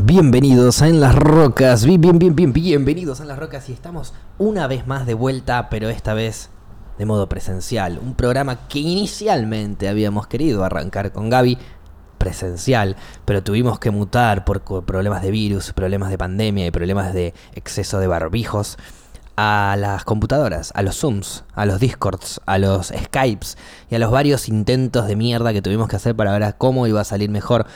Bienvenidos a En las Rocas, bien, bien, bien, bien, bienvenidos a En las Rocas y estamos una vez más de vuelta, pero esta vez de modo presencial. Un programa que inicialmente habíamos querido arrancar con Gaby presencial, pero tuvimos que mutar por problemas de virus, problemas de pandemia y problemas de exceso de barbijos a las computadoras, a los Zooms, a los Discords, a los Skypes y a los varios intentos de mierda que tuvimos que hacer para ver cómo iba a salir mejor.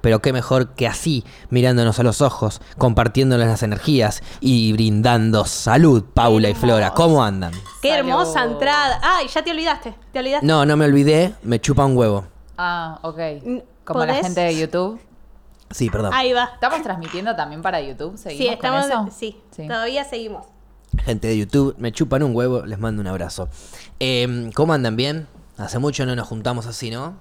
Pero qué mejor que así, mirándonos a los ojos, compartiéndonos las energías y brindando salud, Paula y Flora. ¿Cómo andan? Qué Salud. hermosa entrada. Ay, ya te olvidaste. ¿Te olvidaste? No, no me olvidé, me chupa un huevo. Ah, ok. Como la ¿podés? gente de YouTube. Sí, perdón. Ahí va. ¿Estamos transmitiendo también para YouTube? ¿Seguimos Sí, estamos. con eso? Sí, Sí. todavía seguimos. Gente de YouTube, me chupan un huevo, les mando un abrazo. Eh, ¿Cómo andan bien? Hace mucho no nos juntamos así, ¿no?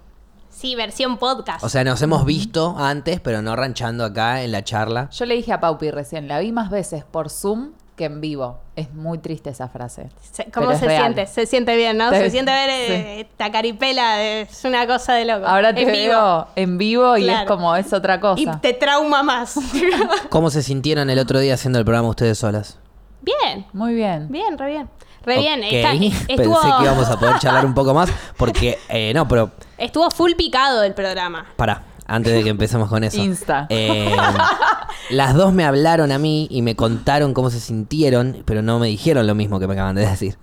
Sí, versión podcast. O sea, nos hemos visto antes, pero no ranchando acá en la charla. Yo le dije a Paupi recién, la vi más veces por Zoom que en vivo. Es muy triste esa frase. Se- ¿Cómo pero es se real. siente? Se siente bien, ¿no? Te- Se siente ver eh, esta caripela. Es una cosa de loco. Ahora te En vivo. veo en vivo y Claro. es como, es otra cosa. Y te trauma más. ¿Cómo se sintieron el otro día haciendo el programa ustedes solas? bien, Muy bien. bien, re bien. Re bien. Está- estuvo, Pensé que íbamos a poder charlar un poco más, porque, eh, no, pero estuvo full picado el programa. Pará, antes de que empecemos con eso. Insta. Eh, las dos me hablaron a mí y me contaron cómo se sintieron, pero no me dijeron lo mismo que me acaban de decir.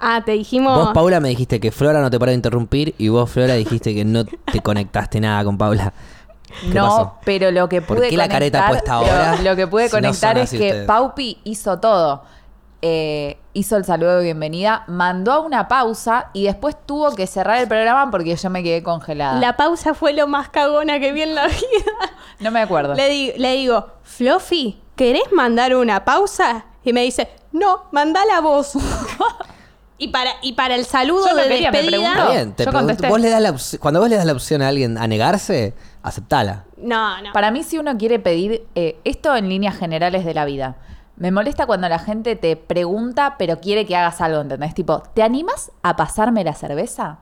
Ah, te dijimos. Vos, Paula, me dijiste que Flora no te paró de interrumpir y vos, Flora, dijiste que no te conectaste nada con Paula. ¿Qué No, pasó? pero lo que ¿Por pude qué la careta conectar- puesta lo- ahora? Lo, que pude Si no conectar es que ustedes. Paupi hizo todo. Eh, hizo el saludo de bienvenida, mandó a una pausa y después tuvo que cerrar el programa porque yo me quedé congelada. La pausa fue lo más cagona que vi en la vida. No me acuerdo. Le, di- le digo, Fluffy, ¿querés mandar una pausa? Y me dice, no, mandala vos. y, para, y para el saludo Yo de quería, me despedida. bien, te Yo pregunto, vos le das la cuando vos le das la opción a alguien a negarse, aceptala. No, no. Para mí, si uno quiere pedir eh, esto en líneas generales de la vida, me molesta cuando la gente te pregunta, pero quiere que hagas algo, ¿entendés? Tipo, ¿te animas a pasarme la cerveza?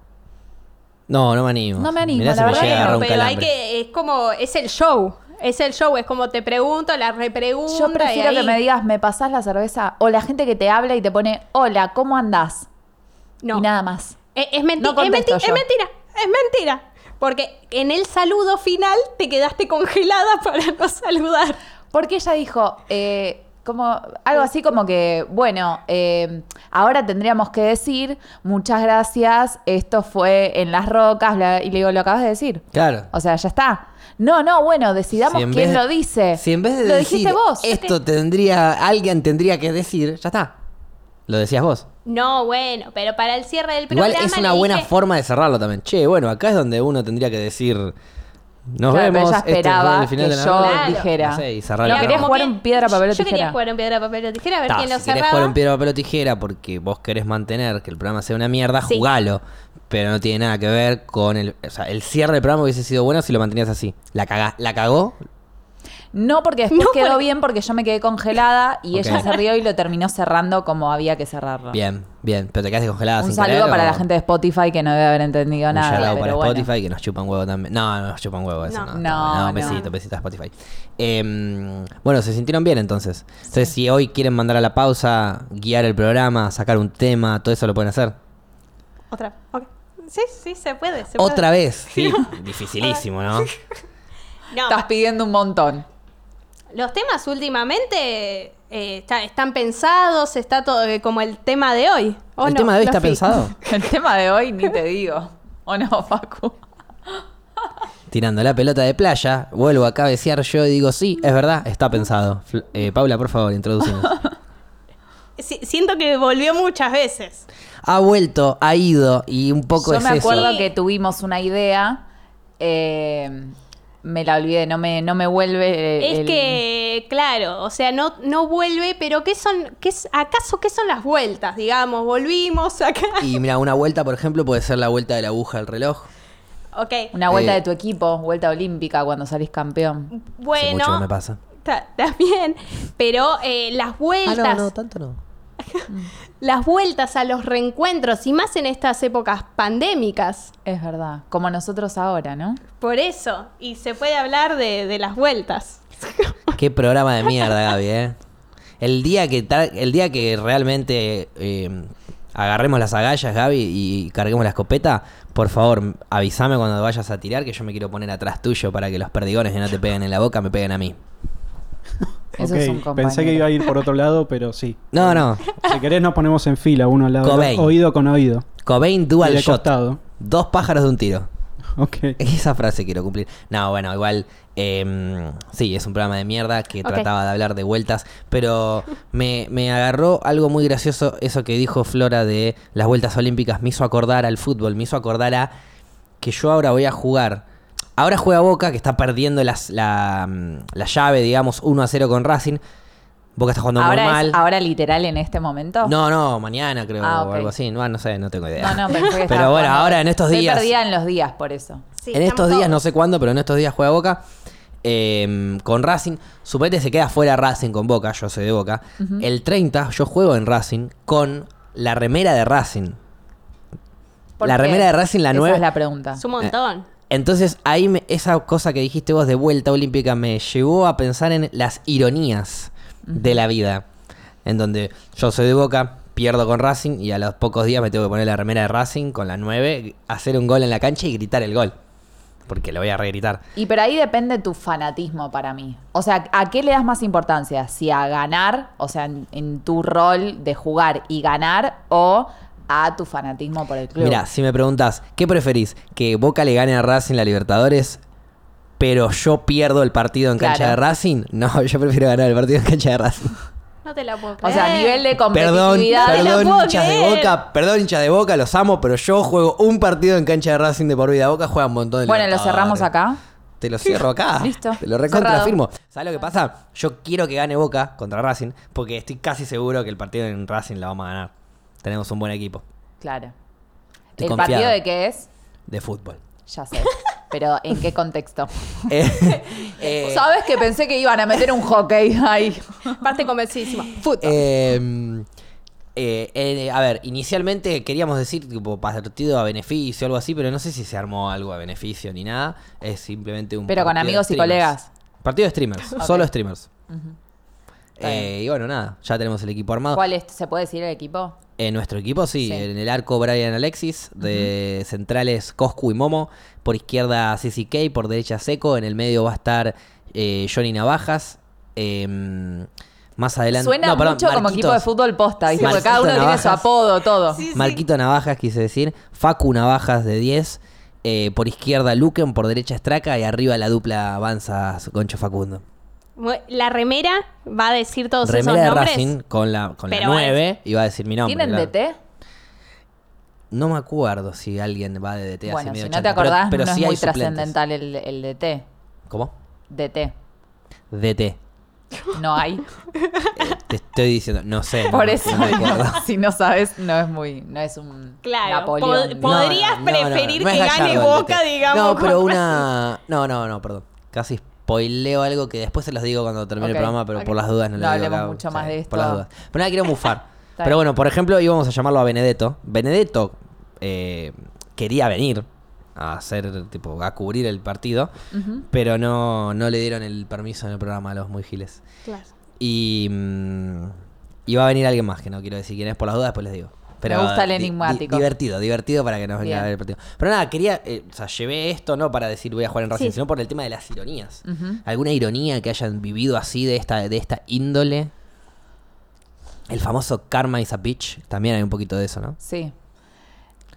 No, no me animo. No me animo, Mirá la si me verdad llega a que agarrar Bueno, un pero hay calambre. que, es como, es el show. Es el show, es como te pregunto, la repregunta. Yo prefiero y que ahí- me digas, ¿me pasás la cerveza? O la gente que te habla y te pone, hola, ¿cómo andás? No. Y nada más. Es, es menti- No es, contesto menti- es yo. mentira, es mentira. Porque en el saludo final te quedaste congelada para no saludar. Porque ella dijo, eh, como algo así como que, bueno, eh, ahora tendríamos que decir, muchas gracias, esto fue en las rocas, bla- y le digo, lo acabas de decir. Claro. O sea, ya está. No, no, bueno, decidamos Si quién lo dice. Si en vez de lo decir dijiste vos. esto tendría, alguien tendría que decir, ya está. Lo decías vos. No, bueno, pero para el cierre del Igual programa. es una buena dije- forma de cerrarlo también. Che, bueno, acá es donde uno tendría que decir. Nos Claro, vemos. ella este esperaba el final que de la yo noche. Dijera. No sé, y cerrar el programa. jugar en piedra, papel o Yo quería tijera. jugar en piedra, papel o tijera, a ver Ta, quién lo si querés cerraba. jugar en piedra, papel o tijera porque vos querés mantener que el programa sea una mierda, Sí. jugalo. Pero no tiene nada que ver con el. O sea, el cierre del programa hubiese sido bueno si lo mantenías así. La, cagá- la cagó. No, porque después No, quedó porque- bien porque yo me quedé congelada y ella se rió y lo terminó cerrando como había que cerrarlo. Bien, bien. Pero te quedaste congelada Un sin saludo querer, para o- la gente de Spotify que no debe haber entendido Un nada. shout-out pero para bueno. Spotify que nos chupan huevo también. No, no nos chupan huevo eso. No, No, no, no. besito, besito a Spotify. Em, bueno, se sintieron bien entonces. Entonces, si hoy quieren mandar a la pausa, guiar el programa, sacar un tema, todo eso lo pueden hacer. Otra. ok. Sí, sí, se puede. Se Otra puede. vez, sí. Dificilísimo, ¿no? No, Estás pidiendo un montón. Los temas últimamente eh, está- están pensados, está todo eh, como el tema de hoy. ¿o ¿El no, tema de hoy está Fluffy? pensado? El tema de hoy ni te digo. ¿O no, Facu? Tirando la pelota de playa, vuelvo a cabecear yo y digo, sí, es verdad, está pensado. Fl- eh, Paula, por favor, introducinos. Si- siento que volvió muchas veces. ha vuelto, ha ido y un poco Yo es me eso. acuerdo que tuvimos una idea. eh, me la olvidé, no me, no me vuelve. eh, Es el- que, claro, o sea, no, no vuelve, pero ¿qué son, qué es, acaso qué son las vueltas? Digamos, volvimos acá. Y mira, una vuelta, por ejemplo, puede ser la vuelta de la aguja del reloj. Ok, Una vuelta Eh, de tu equipo, vuelta olímpica cuando salís campeón. Hace mucho bueno, que me pasa. ta- también, pero eh, las Ah, vueltas, no, no, tanto no. las vueltas a los reencuentros, y más en estas épocas pandémicas, Es verdad. Como nosotros ahora, ¿no? por eso, y se puede hablar de, de las vueltas. Qué programa de mierda, Gaby, ¿eh? El día que, el día que realmente eh, agarremos las agallas, Gaby, y carguemos la escopeta, por favor, avísame cuando vayas a tirar que yo me quiero poner atrás tuyo para que los perdigones que no te peguen en la boca me peguen a mí. Eso Ok, es un pensé que iba a ir por otro lado, pero sí. No, no. Si querés nos ponemos en fila, uno al lado, del Cobain. oído con oído. Cobain Dual Shot. costado. Dos pájaros de un tiro. Ok. Esa frase quiero cumplir. No, bueno, igual. eh, sí, es un programa de mierda que trataba de hablar de vueltas. Pero me, me agarró algo muy gracioso. Eso que dijo Flora de las vueltas olímpicas. Me hizo acordar al fútbol. Me hizo acordar a que yo ahora voy a jugar. Ahora juega Boca, que está perdiendo las- la, mm, la llave, digamos, 1 a 0 con Racing. Boca está jugando muy Ahora, mal. es, ahora literal en este momento. No, no, mañana creo, Ah, o algo así. No, no sé, no tengo idea. no, no Pero bueno, jugando. ahora en estos días- perdida en los días por eso. Sí, en estos días, no sé cuándo, pero en estos días juega Boca. eh, con Racing. Suponete se queda fuera Racing con Boca, yo soy de Boca. El 30 yo juego en Racing con la remera de Racing. ¿Por La qué? remera de Racing, la Esa nueve. es la pregunta. Es un montón. Entonces ahí me- esa cosa que dijiste vos de vuelta olímpica me llevó a pensar en las ironías de la vida. En donde yo soy de Boca, pierdo con Racing y a los pocos días me tengo que poner la remera de Racing con la 9, hacer un gol en la cancha y gritar el gol. Porque lo voy a regritar. Y pero ahí depende tu fanatismo para mí. O sea, ¿a qué le das más importancia? Si a ganar, o sea, en, en tu rol de jugar y ganar, o a tu fanatismo por el club. Mira, si me preguntas, ¿qué preferís? ¿Que Boca le gane a Racing la Libertadores, pero yo pierdo el partido en cancha Claro. de Racing? No, yo prefiero ganar el partido en cancha de Racing. No te la puedo o creer. sea, a nivel de competitividad. perdón, puedo hinchas de. Boca, perdón, hinchas de Boca, los amo, pero yo juego un partido en cancha de Racing de por vida. Boca juega un montón de Bueno, lo cerramos acá. Te lo cierro acá. Listo. Te lo recontra Cerrado. firmo. ¿Sabes lo que pasa? Yo quiero que gane Boca contra Racing, porque estoy casi seguro que el partido en Racing la vamos a ganar. Tenemos un buen equipo Claro. Estoy ¿El confiado. partido de qué es? de fútbol. Ya sé. Pero ¿en qué contexto? Eh, eh, ¿Sabes que pensé que iban a meter un hockey ahí? Parte convencidísima. Fútbol. Eh, eh, eh, a ver, inicialmente queríamos decir tipo partido a beneficio o algo así, pero no sé si se armó algo a beneficio ni nada. Es simplemente un. Pero con partido de amigos y streamers. colegas. Partido de streamers, solo streamers. Está Eh, y bueno, nada, ya tenemos el equipo armado. ¿Cuál es? ¿Se puede decir el equipo? En nuestro equipo, sí, Sí. en el arco Brian Alexis, de centrales Coscu y Momo, por izquierda CCK, por derecha Seco, en el medio va a estar eh, Johnny Navajas. em, más adelante. Suena no, perdón, mucho como equipo de fútbol posta, ¿viste? Porque cada uno tiene su apodo, todo. Sí, sí. Marquito Navajas, quise decir. Facu Navajas de 10. eh, por izquierda Luquen, por derecha Straca y arriba la dupla avanza Concho Facundo. La remera va a decir todos Remera esos de nombres. Racing con la, con la Pero 9 y va a decir mi nombre. ¿Tienen claro. DT? No me acuerdo si alguien va de DT así Bueno, medio si no te pero- acordás, pero, no sí es muy trascendental el, el DT. ¿Cómo? DT. DT. No hay. Te estoy diciendo, no sé. Por no eso, si no sabes, no es muy, no es un Claro, Napoleón. pod- podrías No, no, no, preferir que gane Boca, digamos. No, pero una. No, no, no, perdón. Casi spoileo algo que después se los digo cuando termine el programa, pero por las dudas no, No lo digo hablemos acá. mucho más de Por las esto. dudas. Pero nada, quiero mufar. Pero bueno, por ejemplo, íbamos a llamarlo a Benedetto. Benedetto eh, quería venir a hacer, tipo, a cubrir el partido, pero no, no le dieron el permiso en el programa a los muy giles. Claro. Y, mm, y va a venir alguien más, que no quiero decir quién es por las dudas, después les digo. Pero Me gusta el di- enigmático. divertido, divertido para que nos venga a ver el partido. Pero nada, quería, eh, o sea, llevé esto no para decir voy a jugar en Racing, Sí. sino por el tema de las ironías. ¿Alguna ironía que hayan vivido así de esta, de esta índole? El famoso Karma is a bitch, también hay un poquito de eso, ¿no? Sí.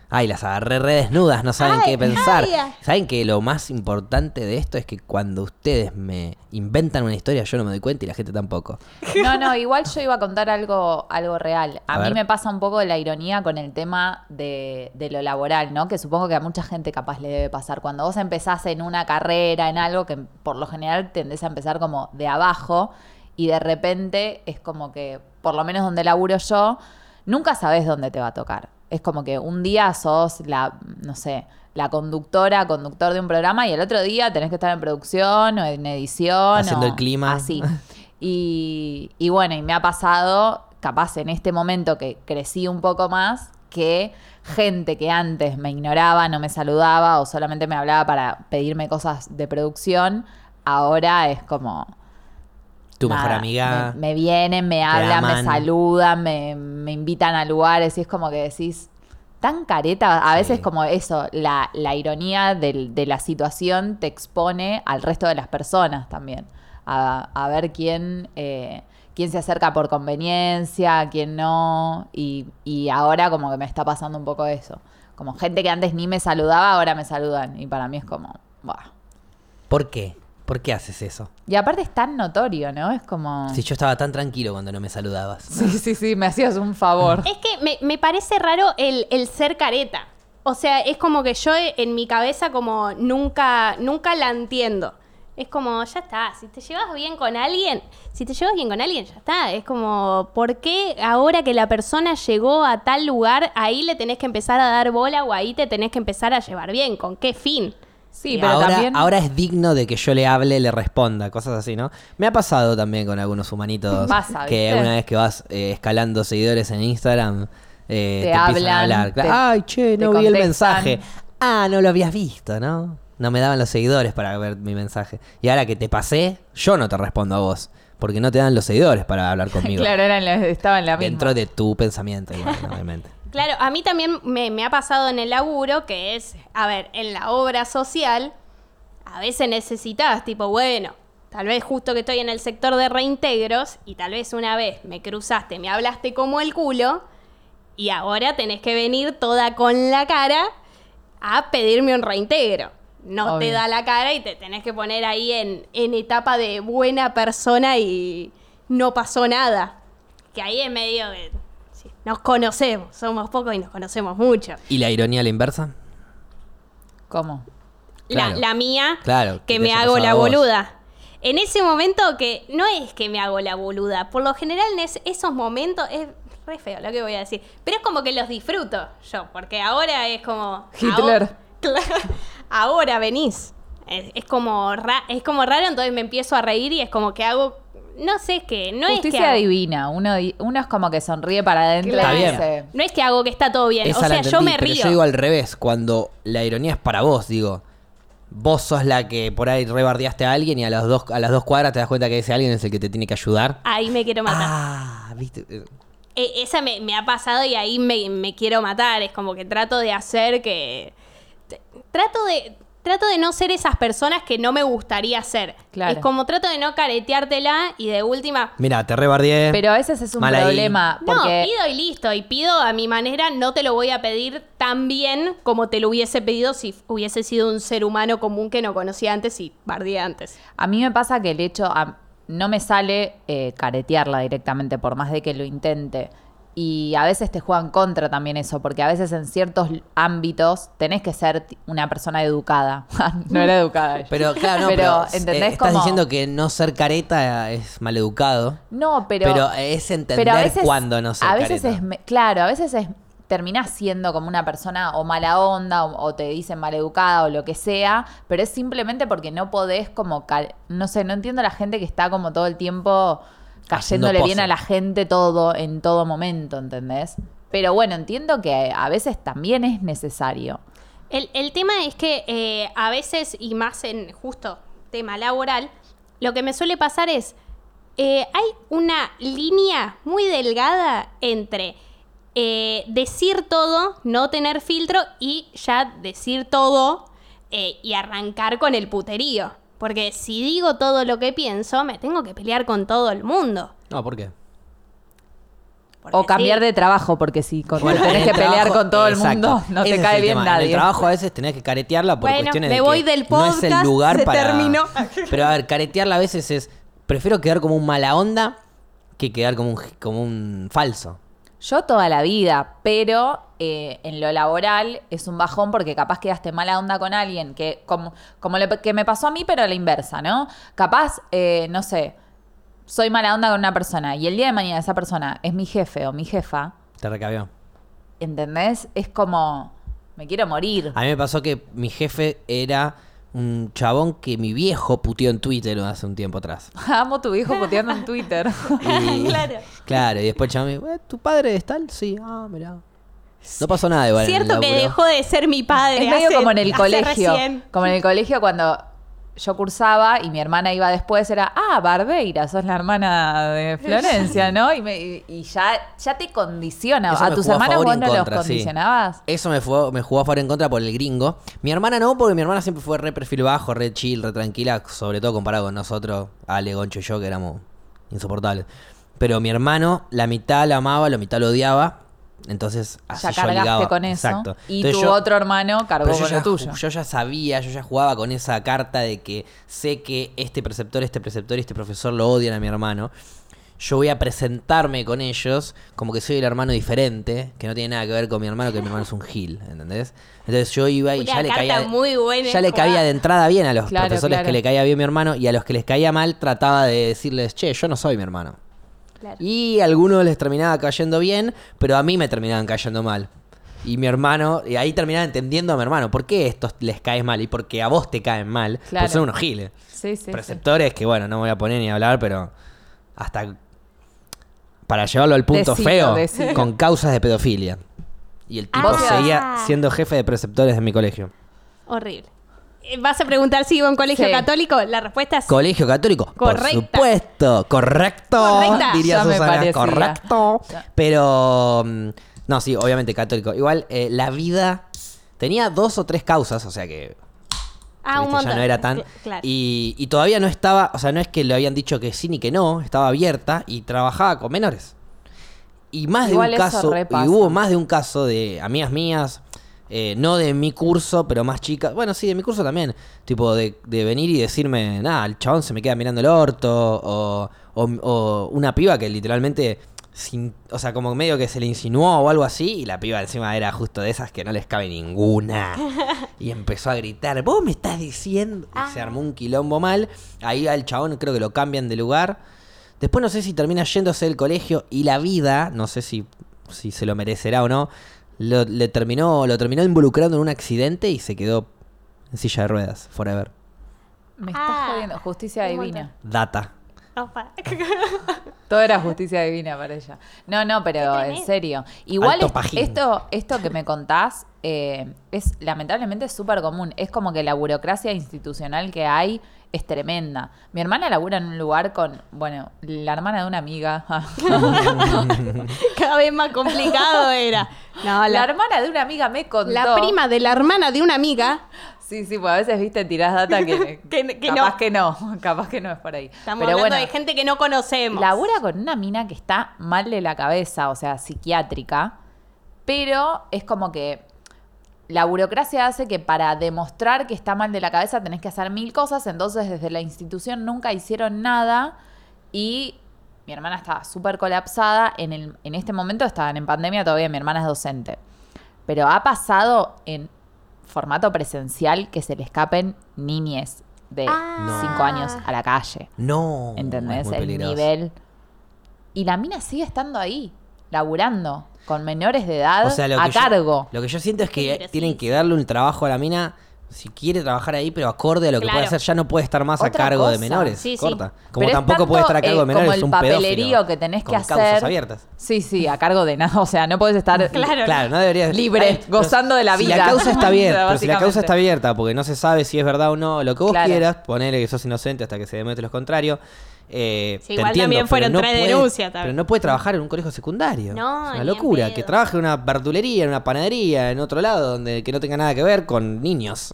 Ay, las agarré re desnudas, no saben Ay, qué pensar. ay, ay. Saben que lo más importante de esto es que cuando ustedes me inventan una historia yo no me doy cuenta y la gente tampoco. No, no, igual yo iba a contar algo, algo real. A, A mí ver. me pasa un poco de la ironía con el tema de, de lo laboral, ¿no? Que supongo que a mucha gente capaz le debe pasar. Cuando vos empezás en una carrera, en algo que por lo general tendés a empezar como de abajo y de repente es como que, por lo menos donde laburo yo, nunca sabes dónde te va a tocar. Es como que un día sos la, no sé, la conductora, conductor de un programa y el otro día tenés que estar en producción o en edición. Haciendo o el clima. Así. Y, y bueno, y me ha pasado, capaz en este momento que crecí un poco más, que gente que antes me ignoraba, no me saludaba o solamente me hablaba para pedirme cosas de producción, ahora es como Tu mejor amiga. Me, me vienen, me hablan, me saludan, me, me invitan a lugares y es como que decís, tan careta, a Sí. veces como eso, la, la ironía del- de la situación te expone al resto de las personas también, a, a ver quién, eh, quién se acerca por conveniencia, quién no, y, y ahora como que me está pasando un poco eso, como gente que antes ni me saludaba, ahora me saludan, y para mí es como, "Buah". ¿Por qué? ¿Por qué haces eso? Y aparte es tan notorio, ¿no? Es como... Si yo estaba tan tranquilo cuando no me saludabas. Sí, sí, sí, me hacías un favor. Es que me, me parece raro el, el ser careta. O sea, es como que yo en mi cabeza como nunca, nunca la entiendo. Es como, ya está, si te llevas bien con alguien, si te llevas bien con alguien, ya está. Es como, ¿por qué ahora que la persona llegó a tal lugar, ahí le tenés que empezar a dar bola o ahí te tenés que empezar a llevar bien? ¿Con qué fin? Sí, pero ahora, también... ahora es digno de que yo le hable, le responda, cosas así, ¿no? Me ha pasado también con algunos humanitos Pasa, que ¿viste? una vez que vas eh, escalando seguidores en Instagram, eh, Te te, empiezan hablan, a hablar. te- Ay, che, no vi el mensaje. Ah, no lo habías visto, ¿no? No me daban los seguidores para ver mi mensaje. Y ahora que te pasé, yo no te respondo a vos. Porque no te dan los seguidores para hablar conmigo. Claro, era en la- estaba en la misma. Dentro de tu pensamiento, igual, obviamente. Claro, a mí también me, me ha pasado en el laburo que es, a ver, en la obra social, a veces necesitas, tipo, bueno, tal vez justo que estoy en el sector de reintegros y tal vez una vez me cruzaste, me hablaste como el culo y ahora tenés que venir toda con la cara a pedirme un reintegro. No te da la cara y te tenés que poner ahí en, en etapa de buena persona y no pasó nada. Que ahí es medio de... nos conocemos, somos pocos y nos conocemos mucho. ¿Y la ironía a la inversa? ¿Cómo? La, Claro. la mía, Claro, que que me hago la boluda. En ese momento que no es que me hago la boluda, por lo general en es- esos momentos es re feo lo que voy a decir, pero es como que los disfruto yo, porque ahora es como Hitler. ahora- Claro, ahora venís. Es, es como ra- es como raro, entonces me empiezo a reír y es como que hago no sé qué, no es que Justicia hago- divina. Uno, uno es como que sonríe para adentro Claro. Está dice... no es que hago que está todo bien, Esa o sea, yo me pero río. yo digo al revés, cuando la ironía es para vos, digo, vos sos la que por ahí rebardeaste a alguien y a, las dos, a las dos cuadras te das cuenta que ese alguien es el que te tiene que ayudar. Ahí me quiero matar. Ah, viste. Eh, E- esa me, me ha pasado y ahí me, me quiero matar. Es como que trato de hacer que. Trato de. Trato de no ser esas personas que no me gustaría ser. Claro. Es como trato de no careteártela y de última. Mira, te rebardeé. Pero a veces es un Mal problema. No, pido y listo. Y pido a mi manera, no te lo voy a pedir tan bien como te lo hubiese pedido si hubiese sido un ser humano común que no conocía antes y bardeé antes. a mí me pasa que el hecho... a- no me sale eh, caretearla directamente, por más de que lo intente. Y a veces te juegan contra también eso, porque a veces en ciertos ámbitos tenés que ser una persona educada. no era educada. Pero claro, no, Pero, pero, ¿entendés eh, estás diciendo que no ser careta es maleducado. No, pero... Pero, es entender Pero a veces, cuándo no ser a veces careta. es me- claro, a veces es terminás siendo como una persona o mala onda o, o te dicen maleducada o lo que sea, pero es simplemente porque no podés como no sé, no entiendo a la gente que está como todo el tiempo cayéndole bien a la gente todo en todo momento, ¿entendés? Pero bueno, entiendo que a veces también es necesario. El, el tema es que eh, a veces, y más en justo tema laboral, lo que me suele pasar es, eh, hay una línea muy delgada entre eh, decir todo, no tener filtro y ya decir todo eh, y arrancar con el puterío. Porque si digo todo lo que pienso, me tengo que pelear con todo el mundo. No, ¿por qué? Porque O cambiar sí. de trabajo, porque si con- Bueno, tenés en que el pelear con todo el mundo, no Ese te cae bien tema. En nadie. el trabajo a veces tenés que caretearla por Bueno, cuestiones me de voy que del no es el podcast, lugar se para... terminó. Pero a ver, caretearla a veces es... Prefiero quedar como un mala onda que quedar como un, como un falso. Yo toda la vida, pero eh, en lo laboral es un bajón porque capaz quedaste mala onda con alguien, que como, como lo que me pasó a mí, pero a la inversa, ¿no? Capaz, eh, no sé, soy mala onda con una persona y el día de mañana esa persona es mi jefe o mi jefa, Te recabió. ¿entendés? Es como, me quiero morir. A mí me pasó que mi jefe era un chabón que mi viejo puteó en Twitter hace un tiempo atrás. Amo tu viejo puteando en Twitter. Y- Claro. Claro, y después el chabón me dijo, "Eh, ¿tu padre es tal? Sí, ah, mirá. No pasó nada igual. en el Cierto que dejó de ser mi padre. Es medio hace- como en el colegio. recién. Como en el colegio cuando yo cursaba y mi hermana iba después, era, ah, Barbeira, sos la hermana de Florencia, ¿no? Y, me- y- ya, ya te condiciona. Eso ¿A tus a y vos no los sí. condicionabas? Eso me, fue, me jugó a favor en contra por el gringo. Mi hermana no, porque mi hermana siempre fue re perfil bajo, re chill, re tranquila, sobre todo comparado con nosotros, Ale, Goncho y yo, que éramos insoportables. Pero mi hermano, la mitad lo amaba, la mitad lo odiaba. Entonces, así Ya yo cargaste ligaba. con eso. Exacto. Y Entonces tu yo- otro hermano cargó con ya, lo tuyo. yo ya sabía, yo ya jugaba con esa carta de que sé que este preceptor, este preceptor y este profesor lo odian a mi hermano. Yo voy a presentarme con ellos como que soy el hermano diferente, que no tiene nada que ver con mi hermano, que mi hermano es un gil, ¿entendés? Entonces yo iba y Una ya le caía. muy buena ya le caía de entrada bien a los Claro, profesores claro. que le caía bien mi hermano y a los que les caía mal trataba de decirles, che, yo no soy mi hermano. Claro. Y a algunos les terminaba cayendo bien, pero a mí me terminaban cayendo mal. Y mi hermano, y ahí terminaba entendiendo a mi hermano, ¿por qué estos les caes mal? Y porque a vos te caen mal, Claro. pues son unos giles. Sí, sí, sí. Preceptores que, bueno, no voy a poner ni a hablar, pero hasta para llevarlo al punto feo, con causas de pedofilia. Y el tipo Ah. seguía siendo jefe de preceptores de mi colegio. Horrible. Eh, ¿Vas a preguntar si iba a un colegio Sí. católico? La respuesta es Colegio católico, por Correcta. supuesto, correcto, Correcta. diría Ya Susana, correcto. Pero mm, no, sí, obviamente católico. Igual eh, la vida tenía dos o tres causas, o sea que Ah, un viste, ya montón. no era tan Cl- Claro. y, y todavía no estaba, o sea, no es que le habían dicho que sí ni que no, estaba abierta y trabajaba con menores. Y más Igual de un caso, y hubo más de un caso de amigas mías, eh, no de mi curso, pero más chicas, bueno, sí, de mi curso también, tipo de, de venir y decirme, nada, el chabón se me queda mirando el orto, o, o- o una piba que literalmente, sin, o sea, como medio que se le insinuó o algo así, y la piba encima era justo de esas que no les cabe ninguna. Y empezó a gritar, vos me estás diciendo. Y se Ah. armó un quilombo mal. Ahí al chabón creo que lo cambian de lugar. Después no sé si termina yéndose del colegio y la vida, no sé si, si se lo merecerá o no, lo, le terminó, lo terminó involucrando en un accidente y se quedó en silla de ruedas, forever. Me estás Ah, jodiendo. Justicia divina. Data. Opa. Todo era justicia divina para ella. No, no, pero en serio. Igual es- esto, esto que me contás eh, es lamentablemente súper común. Es como que la burocracia institucional que hay es tremenda. Mi hermana labura en un lugar con, bueno, la hermana de una amiga. Cada vez más complicado era. No, la la, hermana de una amiga me contó. la prima de la hermana de una amiga. Sí, sí, pues a veces, viste, tirás data que, Que- que capaz no. que no. Capaz que no es por ahí. Estamos Pero hablando bueno, de gente que no conocemos. Labura con una mina que está mal de la cabeza, o sea, psiquiátrica, pero es como que la burocracia hace que para demostrar que está mal de la cabeza tenés que hacer mil cosas, entonces desde la institución nunca hicieron nada y mi hermana estaba súper colapsada, en, el, en este momento estaban en pandemia, todavía mi hermana es docente, pero ha pasado en formato presencial que se le escapen niñes de Ah. 5 años a la calle. No. ¿Entendés? El nivel. Y la mina sigue estando ahí, laburando, con menores de edad O sea, lo a que yo- cargo. lo que yo siento es que tienen que darle un trabajo a la mina si quiere trabajar ahí, pero acorde a lo que Claro. puede hacer. Ya no puede estar más a cargo de menores. Sí, sí. corta. Como Pero tampoco tanto, puede estar a cargo de eh, menores como el un papelerío pedófilo, que tenés que con hacer. causas abiertas. Sí, sí, a cargo de nada. O sea, no puedes estar Claro. Claro, no debería Libre, Ay, gozando de la Si vida. la causa está abierta, pero si la causa está abierta porque no se sabe si es verdad o no, lo que vos Claro. quieras, ponele que sos inocente hasta que se demuestre lo contrario. Eh, Sí, igual entiendo, también fueron no tres denuncias. Pero no puede trabajar en un colegio secundario. No, es una locura. Que trabaje en una verdulería, en una panadería, en otro lado, donde que no tenga nada que ver con niños.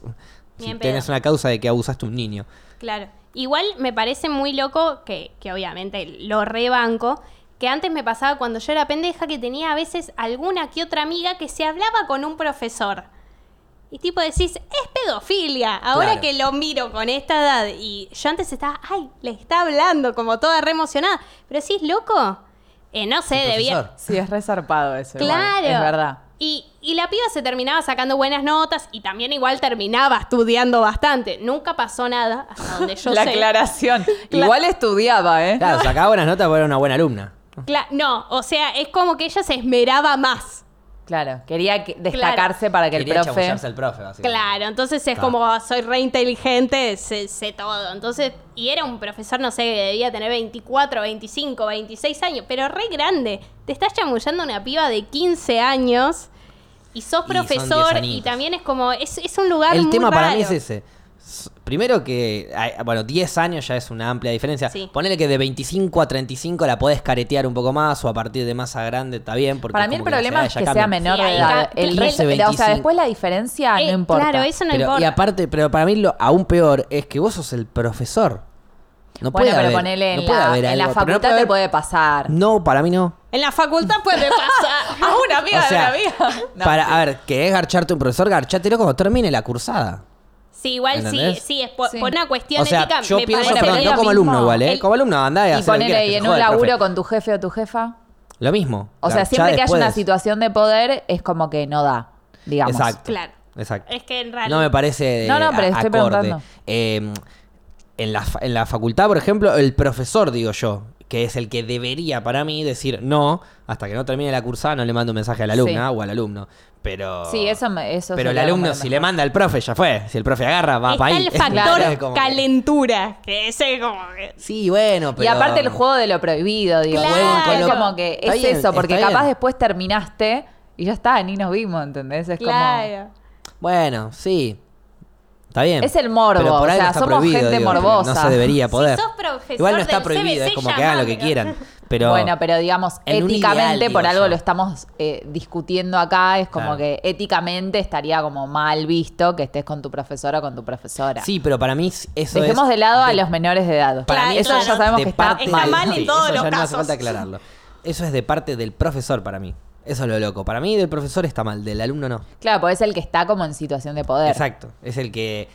Ni Si en tenés una causa de que abusaste un niño. Claro. Igual me parece muy loco, que, que obviamente lo rebanco, que antes me pasaba cuando yo era pendeja que tenía a veces alguna que otra amiga que se hablaba con un profesor. Y tipo decís, es pedofilia. Ahora Claro. que lo miro con esta edad y yo antes estaba, ay, le está hablando como toda re emocionada. Pero decís, loco, eh, no sé, debía... Sí, es resarpado eso. igual, Claro. Es verdad. Y, y la piba se terminaba sacando buenas notas y también igual terminaba estudiando bastante. Nunca pasó nada, hasta donde yo la sé. aclaración. Cla- Igual estudiaba, ¿eh? Claro, sacaba buenas notas porque era una buena alumna. Cla- no, o sea, es como que ella se esmeraba más. Claro, quería que- destacarse para que el Quería profe... chamullarse al profe, básicamente. Claro, entonces es Ah. como "Ah, soy re inteligente, sé, sé todo. Entonces, y era un profesor, no sé, que debía tener 24, 25, 26 años, pero re grande. Te estás chamullando una piba de 15 años y sos Y son 10 profesor y también es como, es, es un lugar El muy tema para mí es ese. Primero que, bueno, 10 años ya es una amplia diferencia. Sí. Ponele que de 25 a 35 la podés caretear un poco más o a partir de más a grande está bien. Porque Para mí el problema es que sea menor Sí, de edad. ca- El, claro. o sea, 25. después la diferencia Eh, no importa. Claro, eso no Pero- importa. y aparte, pero para mí lo aún peor es que vos sos el profesor. No bueno, puede pero haber, ponele no en, puede la, haber en la no facultad te puede pasar. No, para mí no. En la facultad puede pasar. A una amiga O sea, de una amiga. No. para, a ver, ¿querés garcharte un profesor? Garchatelo cuando termine la cursada. Sí, igual sí, ¿Entendés? sí, es por, Sí. por una cuestión O sea, ética. yo me pienso, parece perdón, no como alumno igual, ¿eh? El- Como alumno, andá y Y hacé lo que ponele quieras, que en un joda el profe. laburo con tu jefe o tu jefa. Lo mismo. O sea, siempre que haya una situación de poder es como que no da, digamos. Exacto. Claro. Exacto. Es que en realidad. No me parece No, no, pero a- estoy acorde. preguntando. Eh, en, la, fa- en la facultad, por ejemplo, el profesor, digo yo, que es el que debería para mí decir no, hasta que no termine la cursada no le mando un mensaje a la alumna Sí. o al alumno. Pero, Sí, eso me- eso pero el alumno, como si le manda al profe, ya fue. Si el profe agarra, va para ahí. el factor. Es como calentura. Que ese como que. Sí, bueno, pero. Y aparte el juego de lo prohibido, digo. Claro. Es lo- como como que es bien, eso, porque capaz bien. después terminaste y ya está, ni nos vimos, ¿entendés? Es Claro. Bueno, sí. Está bien. Es el morbo, Pero por o sea, está somos prohibido, gente digo, morbosa. No se debería poder. sos profesor Igual no está del prohibido, es como que hagan lo que quieran. Pero bueno, pero digamos, en éticamente, ideal, por algo yo. lo estamos eh, discutiendo acá, es como Claro. que éticamente estaría como mal visto que estés con tu profesora o con tu profesora. Sí, pero para mí eso Dejemos es de lado a los menores de edad. Para mí eso claro. ya sabemos de que está parte Está mal en sí, todos eso los ya no hace casos. falta aclararlo. Eso es de parte del profesor para mí. Eso es lo loco. Para mí del profesor está mal, del alumno no. Claro, porque es el que está como en situación de poder. Exacto. Es el que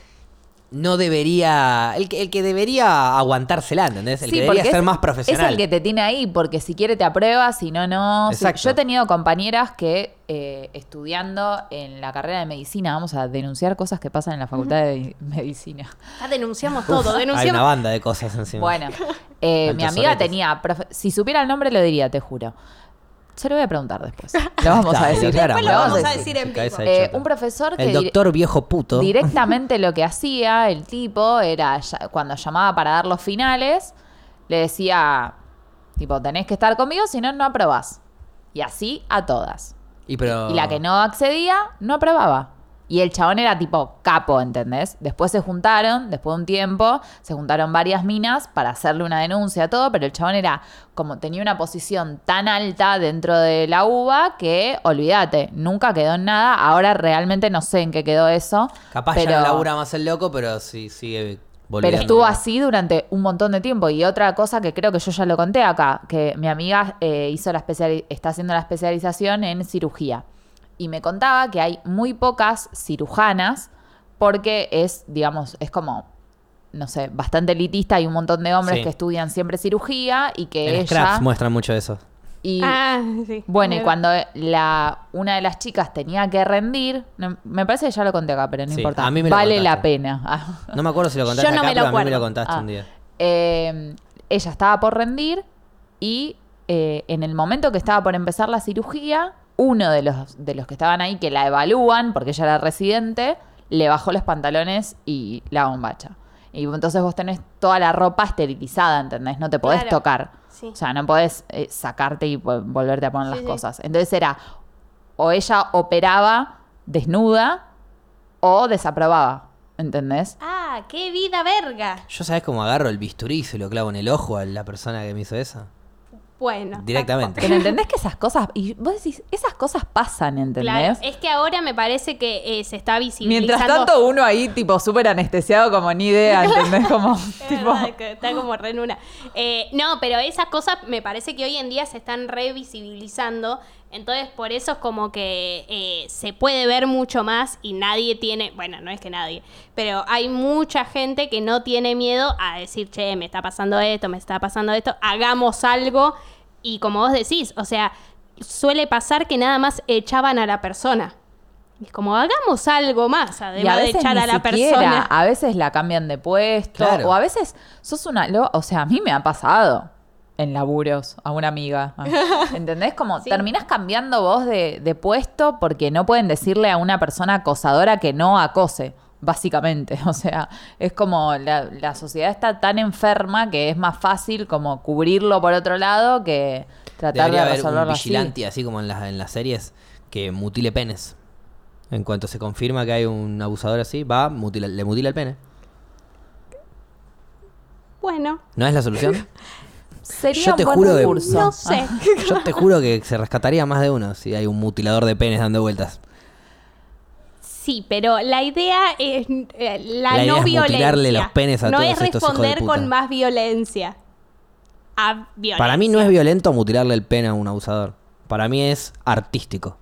no debería. El que, el que debería aguantársela, ¿entendés? El Sí, que debería porque ser es- más profesional. Es el que te tiene ahí, porque si quiere te aprueba, si no, no. Si- Exacto. Yo he tenido compañeras que eh, estudiando en la carrera de medicina, vamos a denunciar cosas que pasan en la facultad de medicina. Ya denunciamos todo. Hay una Denunciamos. banda de cosas encima. Bueno, eh, mi amiga tenía, profe- si supiera el nombre lo diría, te juro. Se lo voy a preguntar después. Lo vamos Está, a decir. claro, Después lo vamos a decir. en vivo. Eh, un profesor que El doctor viejo puto. directamente lo que hacía el tipo era cuando llamaba para dar los finales, le decía, tipo, tenés que estar conmigo, si no, no aprobás. Y así a todas. Y, pero... Y la que no accedía, no aprobaba. Y el chabón era tipo capo, ¿entendés? Después se juntaron, después de un tiempo, se juntaron varias minas para hacerle una denuncia, todo, pero el chabón era como tenía una posición tan alta dentro de la UBA que, olvídate, nunca quedó en nada. Ahora realmente no sé en qué quedó eso. Capaz pero, ya no labura más el loco, pero sí sigue volviendo. Pero estuvo así durante un montón de tiempo. Y otra cosa que creo que yo ya lo conté acá, que mi amiga eh, hizo la especiali- está haciendo la especialización en cirugía. Y me contaba que hay muy pocas cirujanas porque es, digamos, es como, no sé, bastante elitista. Hay un montón de hombres Sí. que estudian siempre cirugía y que En ella... Scraps muestran mucho eso. y, Ah, sí. bueno, y cuando la, una de las chicas tenía que rendir, no- me parece que ya lo conté acá, pero no Sí, importa. a mí me lo vale la contaste. pena. Ah. No me acuerdo si lo contaste Yo no acá, me lo pero a mí me lo contaste Ah. un día. Eh, ella estaba por rendir y eh, en el momento que estaba por empezar la cirugía, uno de los, de los que estaban ahí que la evalúan, porque ella era residente, le bajó los pantalones y la bombacha. Y entonces vos tenés toda la ropa esterilizada, ¿entendés? No te podés Claro. tocar. Sí. O sea, no podés eh, sacarte y vo- volverte a poner Sí, las sí. cosas. Entonces era, o ella operaba desnuda o desaprobaba, ¿entendés? Ah, qué vida verga. Yo sabes cómo agarro el bisturí y se lo clavo en el ojo a la persona que me hizo eso. Bueno. Directamente. Pero entendés que esas cosas, y vos decís, esas cosas pasan, Claro, ¿entendés? es que ahora me parece que eh, se está visibilizando. Mientras tanto uno ahí tipo súper anestesiado como ni idea, ¿entendés? Como Es tipo... verdad que está como re en una. Eh, no, pero esas cosas me parece que hoy en día se están revisibilizando. Entonces, por eso es como que eh, se puede ver mucho más y nadie tiene. Bueno, no es que nadie, pero hay mucha gente que no tiene miedo a decir, che, me está pasando esto, me está pasando esto, hagamos algo. Y como vos decís, o sea, suele pasar que nada más echaban a la persona. Y es como, hagamos algo más, además de veces echar ni a la siquiera, persona. a veces la cambian de puesto, Claro. o a veces sos una... lo- O sea, a mí me ha pasado en laburos a una amiga. ¿Entendés? Como Sí. terminás cambiando vos de, de puesto porque no pueden decirle a una persona acosadora que no acose. Básicamente, o sea, es como la, la sociedad está tan enferma que es más fácil como cubrirlo por otro lado que tratar Debería de haber un resolverlo así. vigilante, así, como en las, en las series, que mutile penes. En cuanto se confirma que hay un abusador así, va, mutila- le mutila el pene. Bueno, ¿No es la solución? Sería Yo un te buen juro que- recurso. no sé. Yo te juro que se rescataría más de uno si hay un mutilador de penes dando vueltas. Sí, pero la idea es eh, la, La idea no es violencia. mutilarle los penes a no todos es estos hijos de responder puta. con más violencia. A violencia. Para mí no es violento mutilarle el pene a un abusador. Para mí es artístico.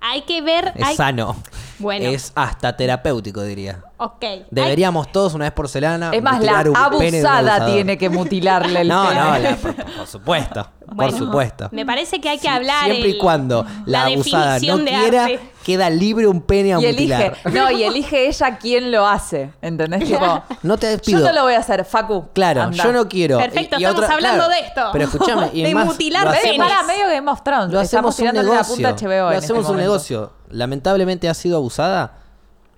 Hay que ver. Es hay- sano. Bueno. Es hasta terapéutico, diría. Ok. Deberíamos todos una vez por semana. Es más, la un abusada tiene que mutilarle el No, pene. no, la- por, por supuesto. Bueno, por supuesto. Me parece que hay que hablar. Siempre y cuando la, abusada no definición de quiera, arte. queda libre un pene a Y elige, mutilar. no, y elige ella quién lo hace. ¿Entendés? Tipo, No te yo pido. no lo voy a hacer, Facu. Claro, anda. yo no quiero. Perfecto, estamos hablando de esto. Pero escúchame, y De más, mutilar lo hacemos- para medio Game of Thrones. Lo Estamos hacemos un la negocio. punta Lo este hacemos un momento. negocio. Lamentablemente has sido abusada.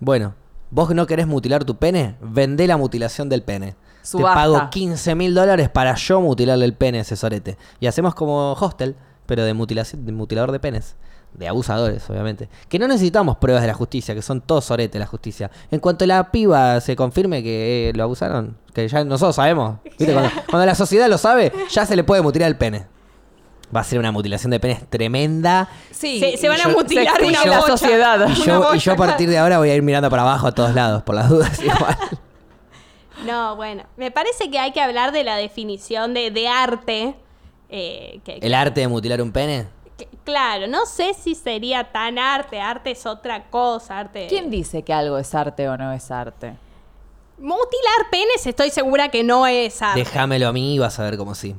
Bueno, vos no querés mutilar tu pene, vendé la mutilación del pene. Subasta. Te pago 15 mil dólares para yo mutilarle el pene a ese sorete. Y hacemos como hostel, pero de mutilación, de mutilador de penes. De abusadores, obviamente. Que no necesitamos pruebas de la justicia, que son todos sorete la justicia. En cuanto la piba se confirme que eh, lo abusaron, que ya nosotros sabemos. ¿viste? Cuando, cuando la sociedad lo sabe, ya se le puede mutilar el pene. Va a ser una mutilación de penes tremenda. Sí, Se- se van a yo- mutilar una la bocha. sociedad. Y Una yo, y yo a partir de ahora voy a ir mirando para abajo a todos lados, por las dudas igual. No, bueno. Me parece que hay que hablar de la definición de, de arte. eh, que, ¿El arte de mutilar un pene? que- claro, no sé si sería tan arte. Arte es otra cosa. Arte. ¿Quién dice que algo es arte o no es arte? Mutilar penes, estoy segura que no es arte. Déjamelo a mí y vas a ver cómo sí.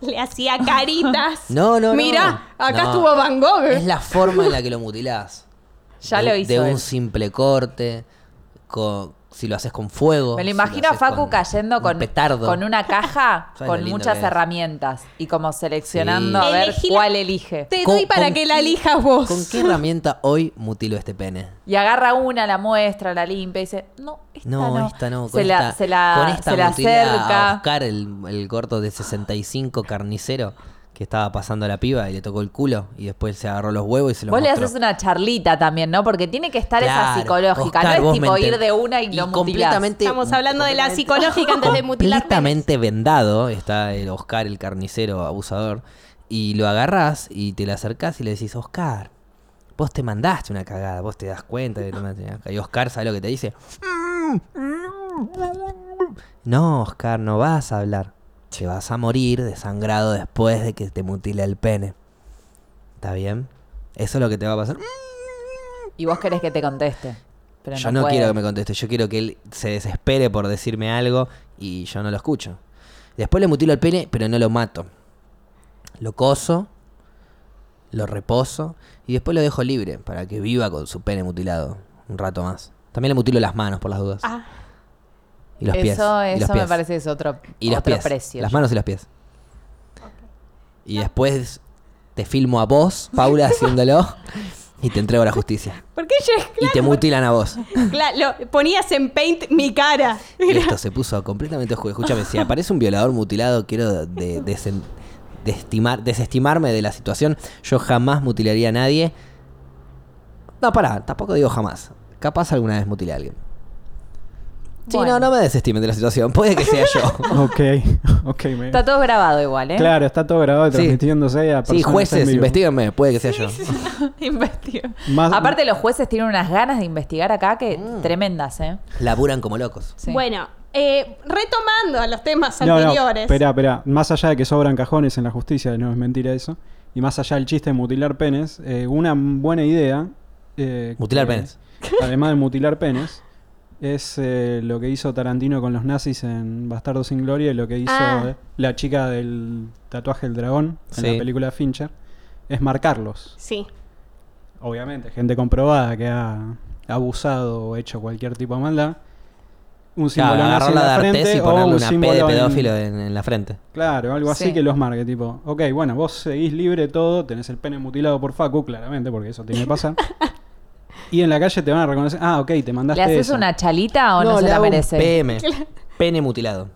Le hacía caritas. No, no, no. Mira, acá No. estuvo Van Gogh. Es la forma en la que lo mutilás. Ya de, lo hizo De un simple corte, con, si lo haces con fuego. Me lo si imagino a Facu con cayendo con, petardo. con una caja ¿Sabes lo con muchas herramientas y como seleccionando Sí. a ver Elegí la- cuál elige. Te ¿Con- doy para que la elijas vos. ¿Con qué herramienta hoy mutilo este pene? Y agarra una, la muestra, la limpia y dice, no, esta no. No, esta no. Con se, la, esta, se la, con esta se la mutilé a acerca. Oscar, el, el gordo de 65 carnicero que estaba pasando a la piba y le tocó el culo y después se agarró los huevos y se los Vos le haces una charlita también, ¿no? Porque tiene que estar esa psicológica. Oscar, no es tipo ir de una y, lo mutilás. completamente Estamos hablando de la psicológica antes de mutilar completamente vendado está el Oscar el carnicero abusador y lo agarrás y te le acercás y le decís Oscar vos te mandaste una cagada vos te das cuenta de que te mandaste una cagada". y Oscar sabe lo que te dice no Oscar no vas a hablar te vas a morir desangrado después de que te mutile el pene ¿está bien? eso es lo que te va a pasar Y vos querés que te conteste. Pero yo no, puede. quiero que me conteste, yo quiero que él se desespere por decirme algo y yo no lo escucho. Después le mutilo el pene, pero no lo mato. Lo coso, lo reposo y después lo dejo libre para que viva con su pene mutilado un rato más. También le mutilo las manos por las dudas. Ah, y los pies. Eso, y los eso me pies. parece que es otro, Y los otro pies. precio. Las manos y los pies. Y después te filmo a vos, Paula, haciéndolo y te entrego la justicia. ¿Por qué yo Y te mutilan a vos. Claro, lo- ponías en paint mi cara. Y esto se puso completamente oscuro. Escúchame, si aparece un violador mutilado, quiero de- desen- desestimar- desestimarme de la situación. Yo jamás mutilaría a nadie. No, pará, tampoco digo jamás. Capaz alguna vez mutilé a alguien. Sí, Bueno. no, no me desestimen de la situación. Puede que sea yo. Ok, ok. me- Está todo grabado igual, ¿eh? Claro, está todo grabado y Sí. transmitiéndose a Sí, personas en jueces, investiguenme. Puede que sea yo. Más- Aparte, los jueces tienen unas ganas de investigar acá que Mm. tremendas, ¿eh? Laburan como locos. Sí. Bueno, eh, retomando a los temas No, no, anteriores. espera, espera. Más allá de que sobran cajones en la justicia, no es mentira eso. Y más allá del chiste de mutilar penes, eh, una buena idea. eh, Mutilar que- penes. Además de mutilar penes, es eh, lo que hizo Tarantino con los nazis en Bastardo sin Gloria y lo que hizo Ah. eh, la chica del tatuaje del dragón en Sí. la película Fincher. Es marcarlos. Sí. Obviamente, gente comprobada que ha abusado o hecho cualquier tipo de maldad. Un símbolo Claro, nazi en la de frente y o un una P de pedófilo en, en la frente. Claro, algo así Sí. que los marque, tipo, ok, bueno, vos seguís libre todo, tenés el pene mutilado por Facu, claramente, porque eso tiene que pasar. y en la calle te van a reconocer, ah, ok, te mandaste ¿Le haces una chalita o no, se le la hago un merece? PM. Pene mutilado.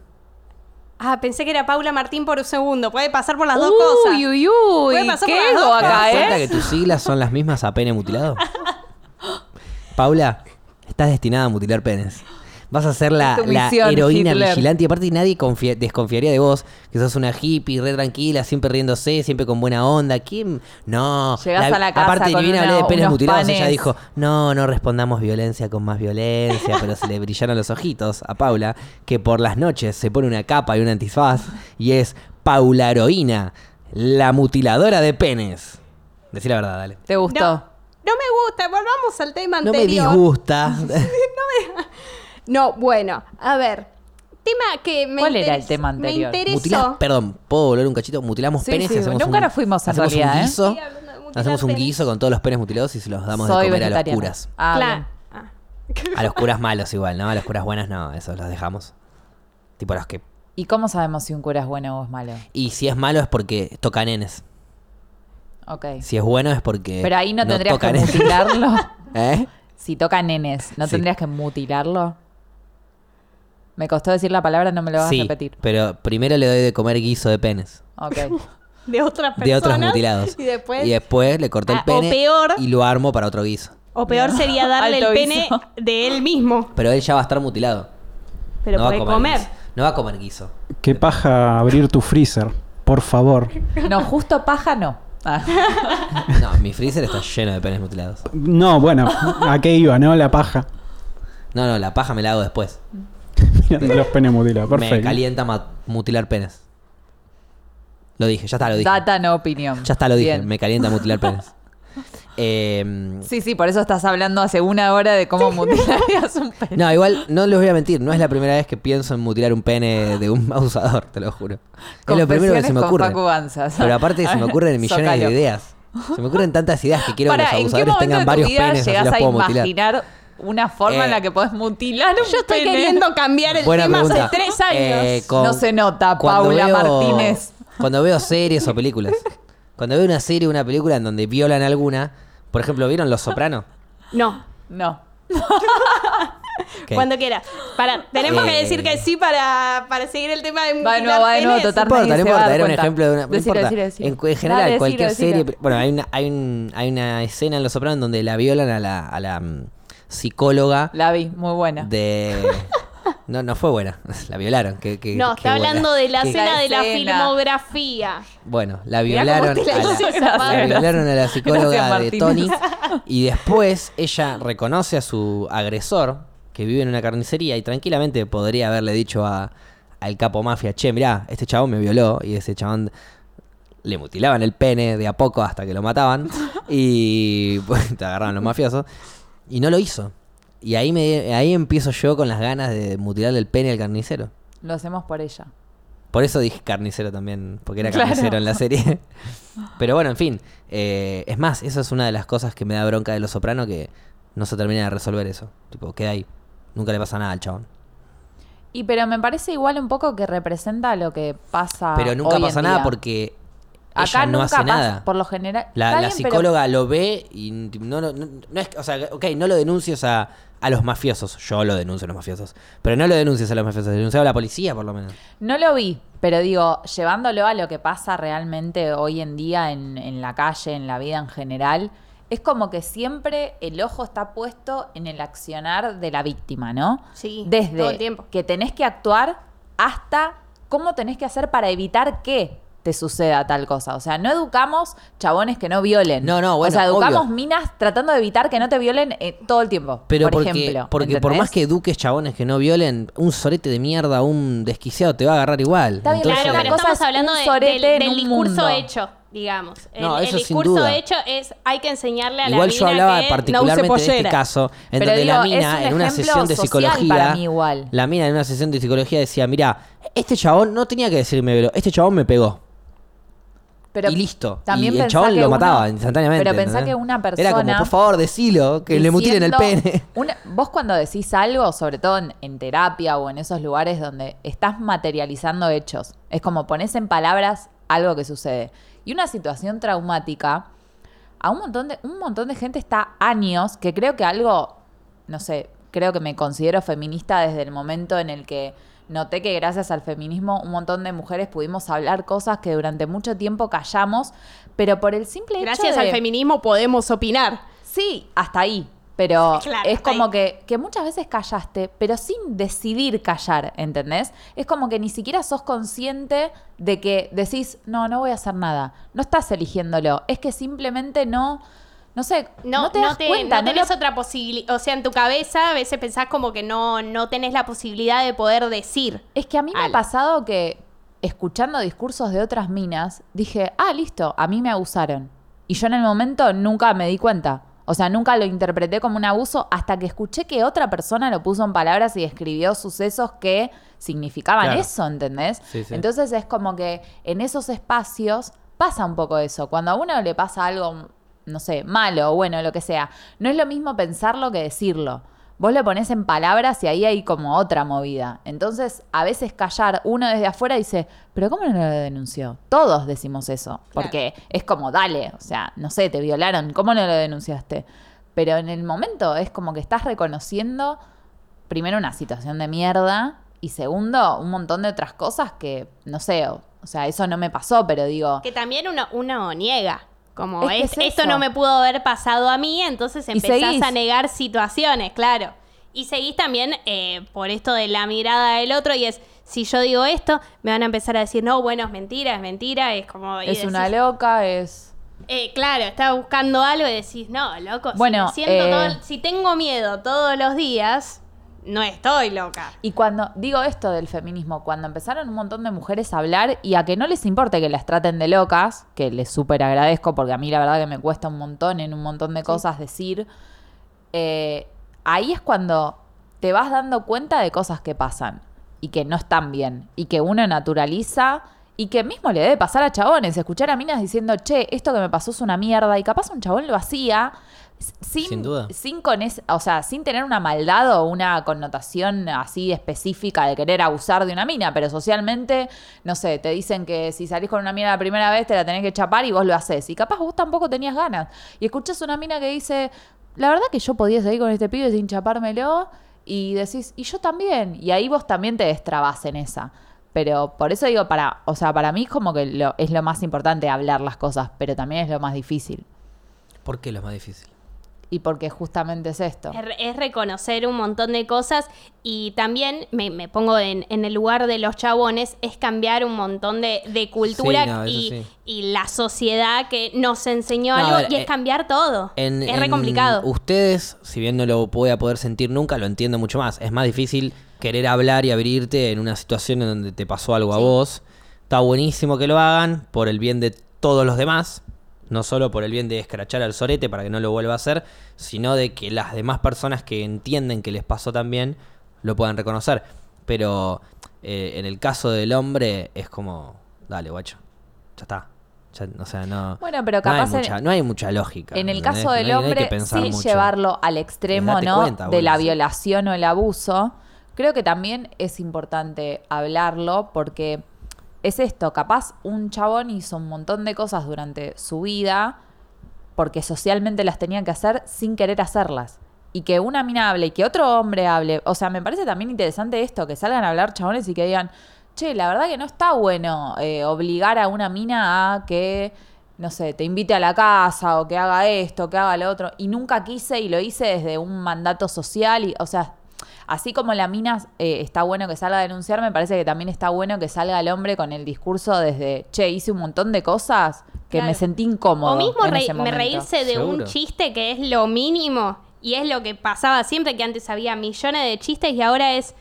Ah, pensé que era Paula Martín por un segundo. Puede pasar por las dos cosas. Uy, uy, uy. Puede pasar ¿Qué por las ego dos ¿Te das acá, cuenta eh? que tus siglas son las mismas a pene mutilado? Paula, estás destinada a mutilar penes. Vas a ser la, heroína Hitler. vigilante y aparte nadie confía- desconfiaría de vos, que sos una hippie, re tranquila, siempre riéndose, siempre con buena onda. ¿Quién? No. Llegás a la casa Aparte, ni con bien una- hablé de penes mutilados, ella panes. dijo, no, no respondamos violencia con más violencia, pero se le brillaron los ojitos a Paula, que por las noches se pone una capa y un antifaz y es Paula Heroína, la mutiladora de penes. Decí la verdad, dale. ¿Te gustó? No, no me gusta, volvamos al tema No me anterior. disgusta. No, bueno, a ver. Tema que me ¿Cuál era el tema anterior? Me interesó. Perdón, ¿puedo volver un cachito? Mutilamos Sí, penes sí, y hacemos nunca un, nos fuimos en hacemos realidad, un ¿eh? guiso. Hacemos un guiso con todos los penes mutilados y se los damos Soy de comer a los curas. Ah, Claro. Ah. A los curas malos igual, ¿no? A los curas buenos no, esos los dejamos. Tipo los que... ¿Y cómo sabemos si un cura es bueno o es malo? Y si es malo es porque toca nenes. Ok. Si es bueno es porque... Pero ahí no tendrías que nenes. mutilarlo. ¿Eh? Si toca nenes, ¿no Sí. tendrías que mutilarlo? Me costó decir la palabra, no me lo vas Sí, a repetir. pero primero le doy de comer guiso de penes. Ok. De otras personas. De otros mutilados. Y después. Y después le corto el Ah, o pene peor. y lo armo para otro guiso. O peor sería darle el pene guiso. de él mismo. Pero él ya va a estar mutilado. Pero no va a puede comer. No va a comer guiso. Qué paja abrir tu freezer, por favor. No, justo paja no. Ah. No, mi freezer está lleno de penes mutilados. No, bueno, ¿a qué iba, no? La paja. No, no, la paja me la hago después. Mirando los penes mutilados, Me perfecto. calienta ma- mutilar penes. Lo dije, ya está, lo dije. Data, no opinión. Ya está, lo dije. Bien. Me calienta mutilar penes. Eh, Sí, sí, por eso estás hablando hace una hora de cómo mutilarías un pene. no, igual no les voy a mentir. No es la primera vez que pienso en mutilar un pene de un abusador, te lo juro. Es lo primero que se me ocurre. Pero aparte se me ocurren millones de ideas. Se me ocurren tantas ideas que quiero que los ¿en qué abusadores tengan varios penes así llegás los a puedo mutilar. Una forma en Eh, la que podés mutilar un Yo estoy pene? queriendo cambiar el Buena tema pregunta. hace tres años. Eh, con- No se nota, Paula veo- Martínez. Cuando veo series o películas. Cuando veo una serie o una película en donde violan a alguna. Por ejemplo, ¿vieron Los Sopranos? No. No. Cuando quiera. Para, tenemos Eh. que decir que sí para, para seguir el tema de Va de mutilar nuevo, va de nuevo, total. No importa, no importa, dar era un ejemplo de una. no Decilo, importa. decilo, decilo. En, en general, Dale, cualquier serie. Bueno, hay una, hay, un, hay una escena en Los Sopranos donde la violan a la, a la mm, psicóloga La vi, muy buena. de. No, no fue buena. La violaron. Qué, qué- No, qué está buena. hablando de la escena de la filmografía. Bueno, la violaron, la a la, violaron a la psicóloga Gracias, de Tony y después ella reconoce a su agresor que vive en una carnicería y tranquilamente podría haberle dicho a, al capo mafia, che, mirá, este chabón me violó y ese chabón le mutilaban el pene de a poco hasta que lo mataban y pues, te agarraban los mafiosos y no lo hizo. Y ahí, me, ahí empiezo yo con las ganas de mutilarle el pene al carnicero. Lo hacemos por ella. Por eso dije carnicero también, porque era Claro. carnicero en la serie. Pero bueno, en fin. eh, es más, eso es una de las cosas que me da bronca de Los Soprano, que no se termina de resolver eso. Tipo, queda ahí. Nunca le pasa nada al chabón. Y pero me parece igual un poco que representa lo que pasa. Pero nunca en pasa nada día. porque Acá ella no nunca hace pasa, nada. Por lo general. La, Está la bien, pero- psicóloga lo ve y no, no, no- no es, o sea, ok, no lo denuncies a, a los mafiosos. Yo lo denuncio a los mafiosos. Pero no lo denuncies a los mafiosos, denuncialo a la policía por lo menos. No lo vi, pero digo, llevándolo a lo que pasa realmente hoy en día en, en la calle, en la vida en general, es como que siempre el ojo está puesto en el accionar de la víctima, ¿no? Sí, Desde todo el tiempo. que tenés que actuar hasta cómo tenés que hacer para evitar que te suceda tal cosa. O sea, no educamos chabones que no violen. No, no, bueno, O sea, educamos obvio. minas tratando de evitar que no te violen eh, todo el tiempo. Pero por porque, ejemplo. porque por más que eduques chabones que no violen, un sorete de mierda, un desquiciado te va a agarrar igual. Está bien, Entonces- Claro, pero estamos es hablando un de- sorete del, discurso mundo. hecho, digamos. El, No, el discurso duda. hecho es hay que enseñarle a la Igual mina yo hablaba que particularmente no de este caso, en Pero donde la mina en una sesión de psicología, para mí igual. la mina en una sesión de psicología decía, mira, este chabón no tenía que decirme, pero este chabón me pegó. Pero y listo. También y el chabón lo mataba instantáneamente. Pero pensá que una persona. Era como, por favor, decilo, que le mutilen el pene. una- vos cuando decís algo, sobre todo en, en terapia o en esos lugares donde estás materializando hechos, es como pones en palabras algo que sucede. Y una situación traumática, a un montón de, un montón de gente está años, que creo que algo, no sé, creo que me considero feminista desde el momento en el que noté que gracias al feminismo un montón de mujeres pudimos hablar cosas que durante mucho tiempo callamos, pero por el simple hecho Gracias de... al feminismo podemos opinar. Sí, hasta ahí. Pero Claro, es como que, que muchas veces callaste, pero sin decidir callar, ¿entendés? Es como que ni siquiera sos consciente de que decís, no, no voy a hacer nada. No estás eligiéndolo. Es que simplemente no, no sé, no, No, te das te- cuenta. no no tenés lo- otra posibilidad. O sea, en tu cabeza a veces pensás como que no, no tenés la posibilidad de poder decir. Es que a mí me ha pasado que escuchando discursos de otras minas, dije, ah, listo, a mí me abusaron. Y yo en el momento nunca me di cuenta. O sea, nunca lo interpreté como un abuso hasta que escuché que otra persona lo puso en palabras y escribió sucesos que significaban Claro. eso, ¿entendés? Sí, sí. Entonces es como que en esos espacios pasa un poco eso. Cuando a uno le pasa algo, no sé, malo o bueno, lo que sea, no es lo mismo pensarlo que decirlo. Vos lo pones en palabras y ahí hay como otra movida. Entonces, a veces callar, uno desde afuera dice, pero ¿cómo no lo denunció? Todos decimos eso, porque es como, dale, o sea, no sé, te violaron, ¿cómo no lo denunciaste? Pero en el momento es como que estás reconociendo, primero, una situación de mierda y segundo, un montón de otras cosas que, no sé, o, o sea, eso no me pasó, pero digo, Que también uno, uno niega. Como Es que es, es esto no me pudo haber pasado a mí, entonces empezás a negar situaciones, claro. Y seguís también eh, por esto de la mirada del otro y es, si yo digo esto, me van a empezar a decir, no, bueno, es mentira, es mentira, es como... es decís, una loca, es... eh, claro, estás buscando algo y decís, no, loco, si Bueno, me siento eh, todo- si tengo miedo todos los días, no estoy loca. Y cuando digo esto del feminismo, cuando empezaron un montón de mujeres a hablar y a que no les importe que las traten de locas, que les súper agradezco porque a mí la verdad que me cuesta un montón en un montón de cosas decir, eh, ahí es cuando te vas dando cuenta de cosas que pasan y que no están bien y que uno naturaliza y que mismo le debe pasar a chabones, escuchar a minas diciendo, che, esto que me pasó es una mierda y capaz un chabón lo hacía sin, Sin duda. sin con es- o sea, sin tener una maldad o una connotación así específica de querer abusar de una mina, pero socialmente, no sé, te dicen que si salís con una mina la primera vez te la tenés que chapar y vos lo haces. Y capaz vos tampoco tenías ganas. Y escuchas una mina que dice, la verdad que yo podía salir con este pibe sin chapármelo. Y decís, y yo también. Y ahí vos también te destrabás en esa. Pero por eso digo, para, o sea, para mí es como que lo, es lo más importante hablar las cosas, pero también es lo más difícil. ¿Por qué lo más difícil? Y porque justamente es esto. Es, re- es reconocer un montón de cosas y también me, me pongo en, en el lugar de los chabones, es cambiar un montón de, de cultura Sí, no, eso y, sí. y la sociedad que nos enseñó No, algo ver, y eh, es cambiar todo. En- es re en complicado. Ustedes, si bien no lo voy a poder sentir nunca, lo entiendo mucho más. Es más difícil querer hablar y abrirte en una situación en donde te pasó algo a vos. Está buenísimo que lo hagan por el bien de todos los demás. No solo por el bien de escrachar al sorete para que no lo vuelva a hacer, sino de que las demás personas que entienden que les pasó también lo puedan reconocer. Pero eh, en el caso del hombre es como, dale, guacho, ya está. Ya, o sea, no, Bueno, pero no hay en- mucha, no hay mucha lógica. En el ¿entendés? caso del No hay- hombre, sin mucho. llevarlo al extremo, ¿no? cuenta, de la sí. violación o el abuso, creo que también es importante hablarlo porque es esto, capaz un chabón hizo un montón de cosas durante su vida porque socialmente las tenía que hacer sin querer hacerlas. Y que una mina hable y que otro hombre hable. O sea, me parece también interesante esto, que salgan a hablar chabones y que digan, che, la verdad que no está bueno eh, obligar a una mina a que, no sé, te invite a la casa o que haga esto, que haga lo otro. Y nunca quise y lo hice desde un mandato social. Y, o sea, así como la mina eh, está bueno que salga a denunciar, me parece que también está bueno que salga el hombre con el discurso desde, che, hice un montón de cosas que Claro. me sentí incómodo. O mismo en re- ese me reírse de Seguro. un chiste que es lo mínimo y es lo que pasaba siempre que antes había millones de chistes y ahora es,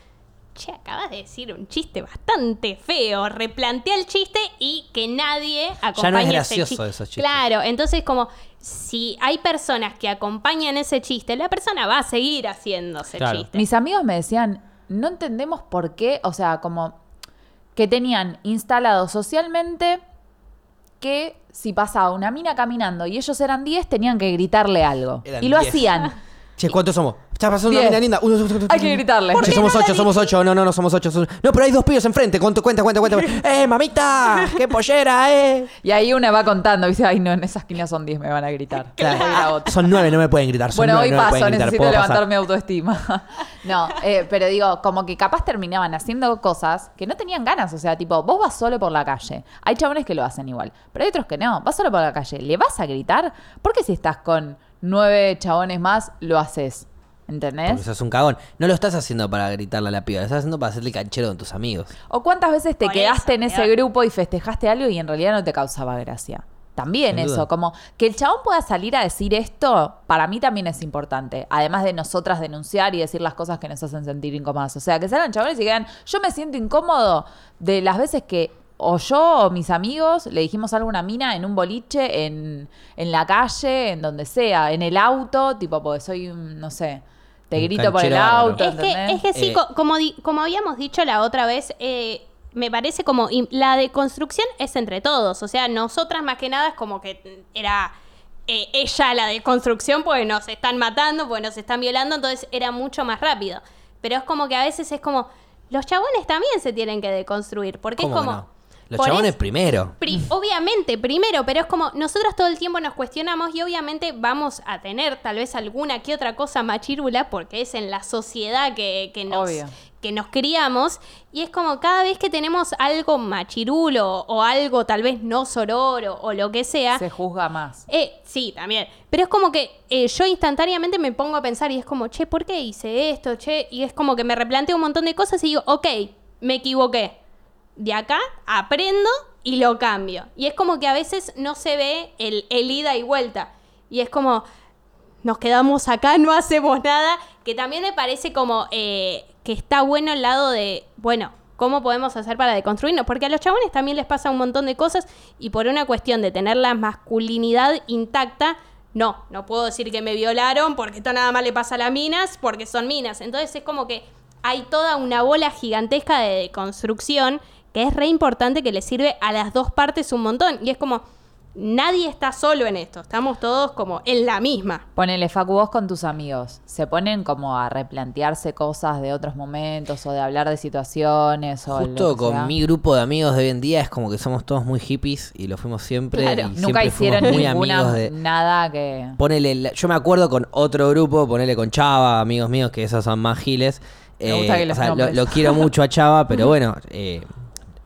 che, acabas de decir un chiste bastante feo, replantea el chiste y que nadie acompañe ese gracioso chiste. esos chistes. Claro, entonces como si hay personas que acompañan ese chiste, la persona va a seguir haciendo ese Claro. chiste. Mis amigos me decían, no entendemos por qué, o sea, como que tenían instalado socialmente que si pasaba una mina caminando y ellos eran 10, tenían que gritarle algo. Eran y lo 10. hacían. Che, ¿cuántos somos? Está pasando una Diez. mina linda. Uno, Hay que gritarle. ¿Por Che, qué somos no la ocho, somos ocho. No, no, no, somos ocho. somos- No, pero hay dos pibes enfrente. Cuenta, cuenta, cuenta, cuenta. ¡Eh, mamita! ¡Qué pollera, eh! Y ahí una va contando dice, ay, no, en esa esquina son 10, me van a gritar. Voy a ir a otra. Son nueve, no me pueden gritar. Son Bueno, nueve, hoy no me paso, pueden gritar. necesito ¿Puedo levantar mi autoestima. no, eh, pero digo, como que capaz terminaban haciendo cosas que no tenían ganas. O sea, tipo, vos vas solo por la calle. Hay chabones que lo hacen igual, pero hay otros que no. Vas solo por la calle. ¿Le vas a gritar? Porque si estás con, nueve chabones más, lo haces. Porque ¿Entendés? sos un cagón. No lo estás haciendo para gritarle a la piba, lo estás haciendo para hacerle canchero con tus amigos. ¿O cuántas veces te Por quedaste eso, en ese peor. grupo y festejaste algo y en realidad no te causaba gracia? También Sin eso, duda. como que el chabón pueda salir a decir esto, para mí también es importante. Además de nosotras denunciar y decir las cosas que nos hacen sentir incómodas. O sea, que salgan chabones y digan, yo me siento incómodo de las veces que o yo o mis amigos le dijimos algo a una mina en un boliche, en, en la calle, en donde sea, en el auto, tipo, porque soy, un, no sé, te grito por el auto. Es que, es que sí, Eh, co- como, di- como habíamos dicho la otra vez, eh, me parece como la deconstrucción es entre todos. O sea, nosotras más que nada es como que era eh, ella la deconstrucción porque nos están matando, porque nos están violando, entonces era mucho más rápido. Pero es como que a veces es como, los chabones también se tienen que deconstruir, porque es ¿Cómo que como... no? Los por chabones primero. Pri- obviamente, primero, pero es como nosotros todo el tiempo nos cuestionamos y obviamente vamos a tener tal vez alguna que otra cosa machírula porque es en la sociedad que, que nos, Obvio. que nos criamos y es como cada vez que tenemos algo machirulo o algo tal vez no sororo o lo que sea, Se juzga más. eh, sí, también. Pero es como que eh, yo instantáneamente me pongo a pensar y es como, che, ¿por qué hice esto? Che, y es como que me replanteo un montón de cosas y digo, ok, me equivoqué. De acá aprendo y lo cambio. Y es como que a veces no se ve el, ida y vuelta. Y es como, nos quedamos acá, no hacemos nada. Que también me parece como eh, que está bueno el lado de, bueno, ¿cómo podemos hacer para deconstruirnos? Porque a los chabones también les pasa un montón de cosas y por una cuestión de tener la masculinidad intacta, no, no puedo decir que me violaron porque esto nada más le pasa a las minas porque son minas. Entonces es como que hay toda una bola gigantesca de deconstrucción que es re importante que le sirve a las dos partes un montón. Y es como, nadie está solo en esto, estamos todos como en la misma. Ponele, Facu, vos con tus amigos, ¿se ponen como a replantearse cosas de otros momentos o de hablar de situaciones? O Justo con sea? mi grupo de amigos de hoy en día es como que somos todos muy hippies y lo fuimos siempre. Claro. y Nunca siempre hicieron fuimos muy ninguna, amigos de. nada que... Ponele, la- yo me acuerdo con otro grupo, ponele con Chava, amigos míos, que esos son más giles. Me gusta que los o sea, lo, lo quiero mucho a Chava, pero bueno, eh,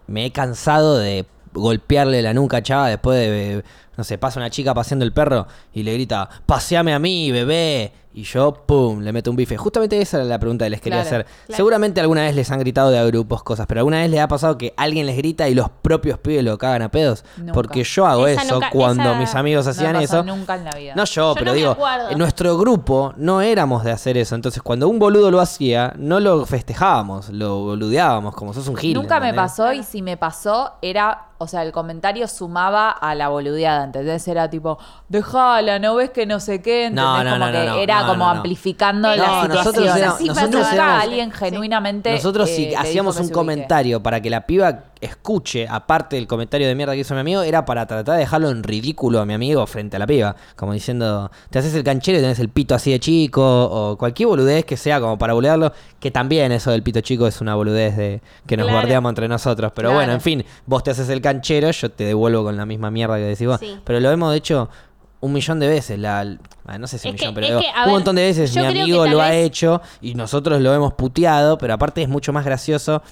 me he cansado de golpearle la nuca Chava después de, no sé, pasa una chica paseando el perro y le grita, paseame a mí, bebé. Y yo, pum, le meto un bife. Justamente esa era la pregunta que les quería Claro, hacer. claro. Seguramente alguna vez les han gritado de a grupos cosas, pero alguna vez les ha pasado que alguien les grita y los propios pibes lo cagan a pedos. Nunca. Porque yo hago Esa eso nunca- cuando mis amigos no hacían pasó eso. nunca en la vida. No yo, Yo pero no digo, en nuestro grupo no éramos de hacer eso. Entonces, cuando un boludo lo hacía, no lo festejábamos, lo boludeábamos, como sos un gil. Nunca me pasó y si me pasó era, o sea, el comentario sumaba a la boludeada, ¿entendés? Era tipo, dejala, no ves que no sé qué, ¿entendés? No, no, como no, que no, no, era no, como no, no. amplificando No, la nosotros situación. éramos- Sí, nosotros nunca éramos- alguien Sí. genuinamente Nosotros eh, si dijo hacíamos un comentario para que la piba escuche, aparte del comentario de mierda que hizo mi amigo, era para tratar de dejarlo en ridículo a mi amigo frente a la piba. Como diciendo, te haces el canchero y tenés el pito así de chico, o cualquier boludez que sea como para bolearlo, que también eso del pito chico es una boludez de que nos Claro. guardeamos entre nosotros. Pero Claro. bueno, en fin, vos te haces el canchero, yo te devuelvo con la misma mierda que decís vos. Sí. Pero lo hemos hecho un millón de veces. La, ah, no sé si un millón, que- pero digo, que, un ver, montón de veces mi amigo lo ha hecho y nosotros lo hemos puteado, pero aparte es mucho más gracioso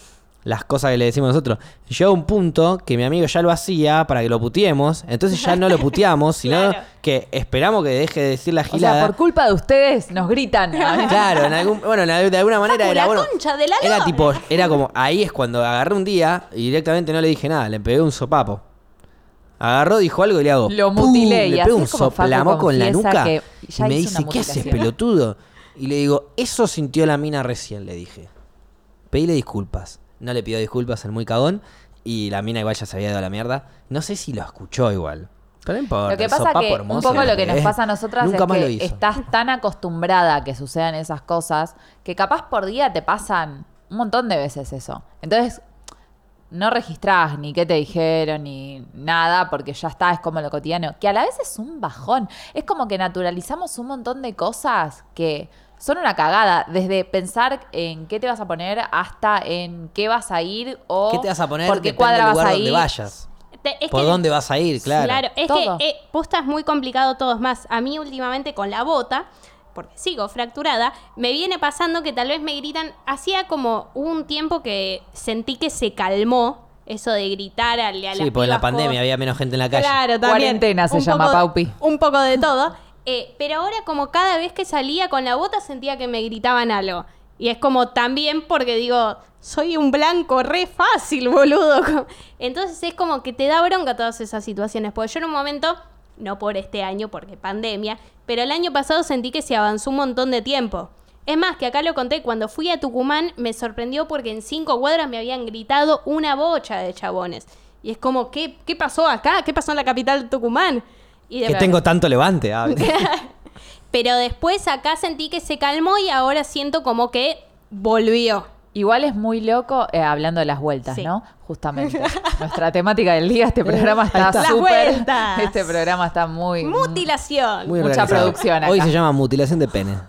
las cosas que le decimos nosotros. Llega un punto que mi amigo ya lo hacía para que lo puteemos, entonces ya no lo puteamos, sino Claro. que esperamos que deje de decir la O sea, gilada. por culpa de ustedes nos gritan. Claro, en algún, bueno, de de alguna manera era la bueno. concha de la Era tipo, era como, ahí es cuando agarré un día y directamente no le dije nada, le pegué un sopapo. Agarró, dijo algo y le hago. Lo ¡pum! mutilé, y Le pego un soplamo en la nuca. Y me dice, ¿qué haces, mutilación?" pelotudo? Y le digo, eso sintió la mina recién, le dije. Pedile disculpas. No le pidió disculpas, el muy cagón. Y la mina igual ya se había ido a la mierda. No sé si lo escuchó igual. Pero no importa. Lo que pasa que un poco lo que nos pasa a nosotras Nunca es más lo que hizo. estás tan acostumbrada a que sucedan esas cosas que capaz por día te pasan un montón de veces eso. Entonces, no registrás ni qué te dijeron ni nada porque ya está, es como lo cotidiano. Que a la vez es un bajón. Es como que naturalizamos un montón de cosas que son una cagada. Desde pensar en qué te vas a poner hasta en qué vas a ir o ¿Qué te vas a poner? por qué Depende cuadra del vas lugar a donde ir. vayas. Te- es ¿Por que- dónde vas a ir? Claro. Claro, es Todo. que eh, posta es muy complicado todo. Es más, a mí últimamente con la bota, porque sigo fracturada, me viene pasando que tal vez me gritan. Hacía como un tiempo que sentí que se calmó eso de gritar a, a las Sí, porque en la pandemia por- había menos gente en la calle. Claro, también. Cuarentena se Un llama, poco- Paupi. Un poco de todo. Eh, pero ahora como cada vez que salía con la bota sentía que me gritaban algo. Y es como también porque digo, soy un blanco re fácil, boludo. Entonces es como que te da bronca todas esas situaciones. Porque yo en un momento, no por este año, porque pandemia, pero el año pasado sentí que se avanzó un montón de tiempo. Es más, que acá lo conté, cuando fui a Tucumán me sorprendió porque en cinco cuadras me habían gritado una bocha de chabones. Y es como, ¿qué, qué pasó acá? ¿Qué pasó en la capital de Tucumán? Y de- Que tengo tanto levante. ah, Pero después acá sentí que se calmó y ahora siento como que volvió. Igual es muy loco, eh, hablando de las vueltas, Sí. ¿no? Justamente. Nuestra temática del día, este programa está Las súper... vueltas. Este programa está muy... Mutilación. Muy Mucha organizado. producción acá. Hoy se llama mutilación de pene.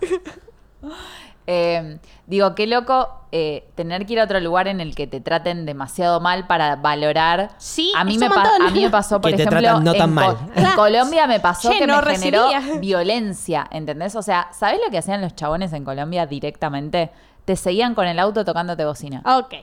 Eh, digo, qué loco eh, tener que ir a otro lugar en el que te traten demasiado mal para valorar. Sí, a mí, me pa- a mí me pasó, por Que ejemplo, no en, tan Co- mal. en. Colombia me pasó Che, que no me generó violencia, ¿entendés? O sea, ¿sabés lo que hacían los chabones en Colombia directamente? Te seguían con el auto tocándote bocina. Ok.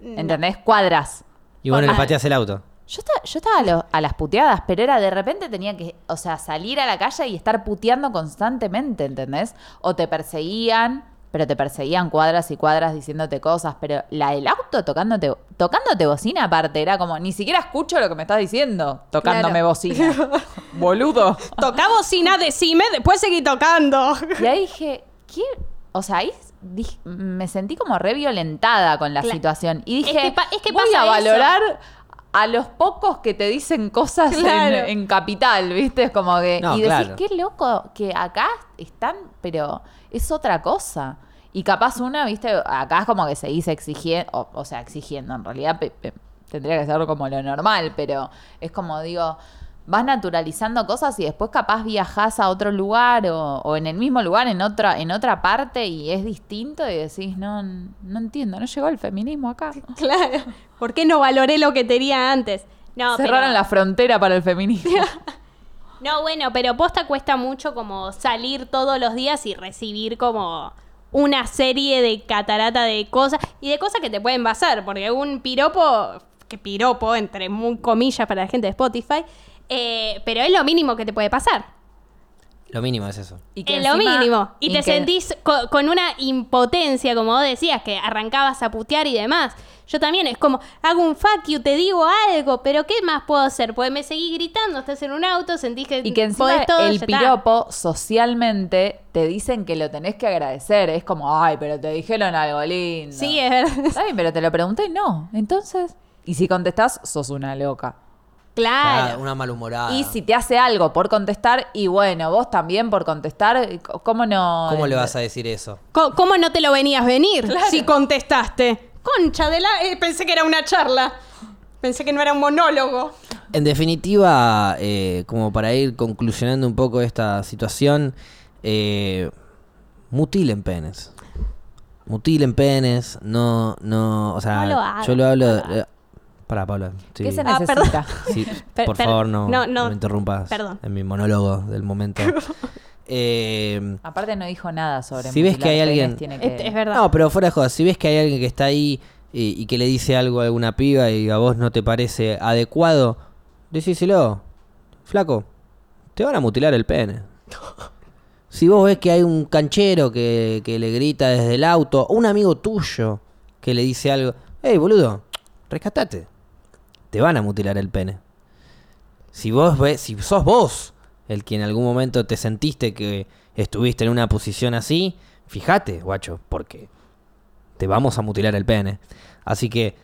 ¿Entendés? Cuadras. Y bueno, le pateas el auto. Yo estaba, yo estaba a, lo- a las puteadas, pero era de repente tenía que, o sea, salir a la calle y estar puteando constantemente, ¿entendés? O te perseguían, pero te perseguían cuadras y cuadras diciéndote cosas, pero la del auto tocándote, tocándote bocina aparte, era como, ni siquiera escucho lo que me estás diciendo, tocándome Claro. bocina. Boludo. Toca bocina, decime, después seguí tocando. Y ahí dije, ¿qué? O sea, ahí dij- me sentí como re violentada con la situación. Y Es dije, que pa- es que voy pasa a eso. valorar a los pocos que te dicen cosas en- Claro. en, capital, ¿viste? Es como que... No, y decís, claro. qué loco que acá están, pero es otra cosa. Y capaz una, ¿viste? Acá es como que seguís exigiendo, o, o sea, exigiendo, en realidad pe- pe- tendría que ser como lo normal, pero es como digo, vas naturalizando cosas y después capaz viajás a otro lugar o, o en el mismo lugar, en otra, en otra parte y es distinto y decís, no, no entiendo, no llegó el feminismo acá. Claro. ¿Por qué no valoré lo que tenía antes? No, Cerraron pero- la frontera para el feminismo. No, bueno, pero posta cuesta mucho como salir todos los días y recibir como una serie de catarata de cosas y de cosas que te pueden pasar, porque un piropo, que piropo, entre muy comillas para la gente de Spotify, eh, pero es lo mínimo que te puede pasar. Lo mínimo es eso. Y que es lo encima- mínimo. Y, te que- sentís co- con una impotencia, como vos decías, que arrancabas a putear y demás. Yo también, es como, hago un fuck you, te digo algo, pero ¿qué más puedo hacer? Pues me seguí gritando, estás en un auto, sentís que, Y que encima podés todo, el ya está. piropo socialmente te dicen que lo tenés que agradecer. Es como, ay, pero te dijeron algo lindo. Sí, es verdad. Está bien, pero te lo pregunté, no. Entonces, y si contestás, sos una loca. Claro. Una malhumorada. Y si te hace algo por contestar, y bueno, vos también por contestar, ¿cómo no? ¿Cómo le vas a decir eso? ¿Cómo no te lo venías venir si contestaste? Concha de la... eh, pensé que era una charla. Pensé que no era un monólogo. En definitiva, eh, como para ir conclusionando un poco esta situación, eh, mutilen penes. Mutilen penes, no, no, o sea, No lo yo lo hablo... eh, para, Paula. sí. ¿Qué se Ah, necesita? Sí, Per- por per- favor, no, no, no no, me interrumpas perdón. en mi monólogo del momento. Eh, Aparte no dijo nada sobre Si ves que hay penes, alguien- tiene que- Es, es verdad. No, pero fuera de jodas, si ves que hay alguien que está ahí y, y que le dice algo a alguna piba y a vos no te parece adecuado, decíselo. Flaco, te van a mutilar el pene. Si vos ves que hay un canchero que, que le grita desde el auto, o un amigo tuyo que le dice algo, hey boludo, rescatate. Te van a mutilar el pene. Si vos ves, si sos vos el que en algún momento te sentiste que estuviste en una posición así, fíjate, guacho, porque te vamos a mutilar el pene. Así que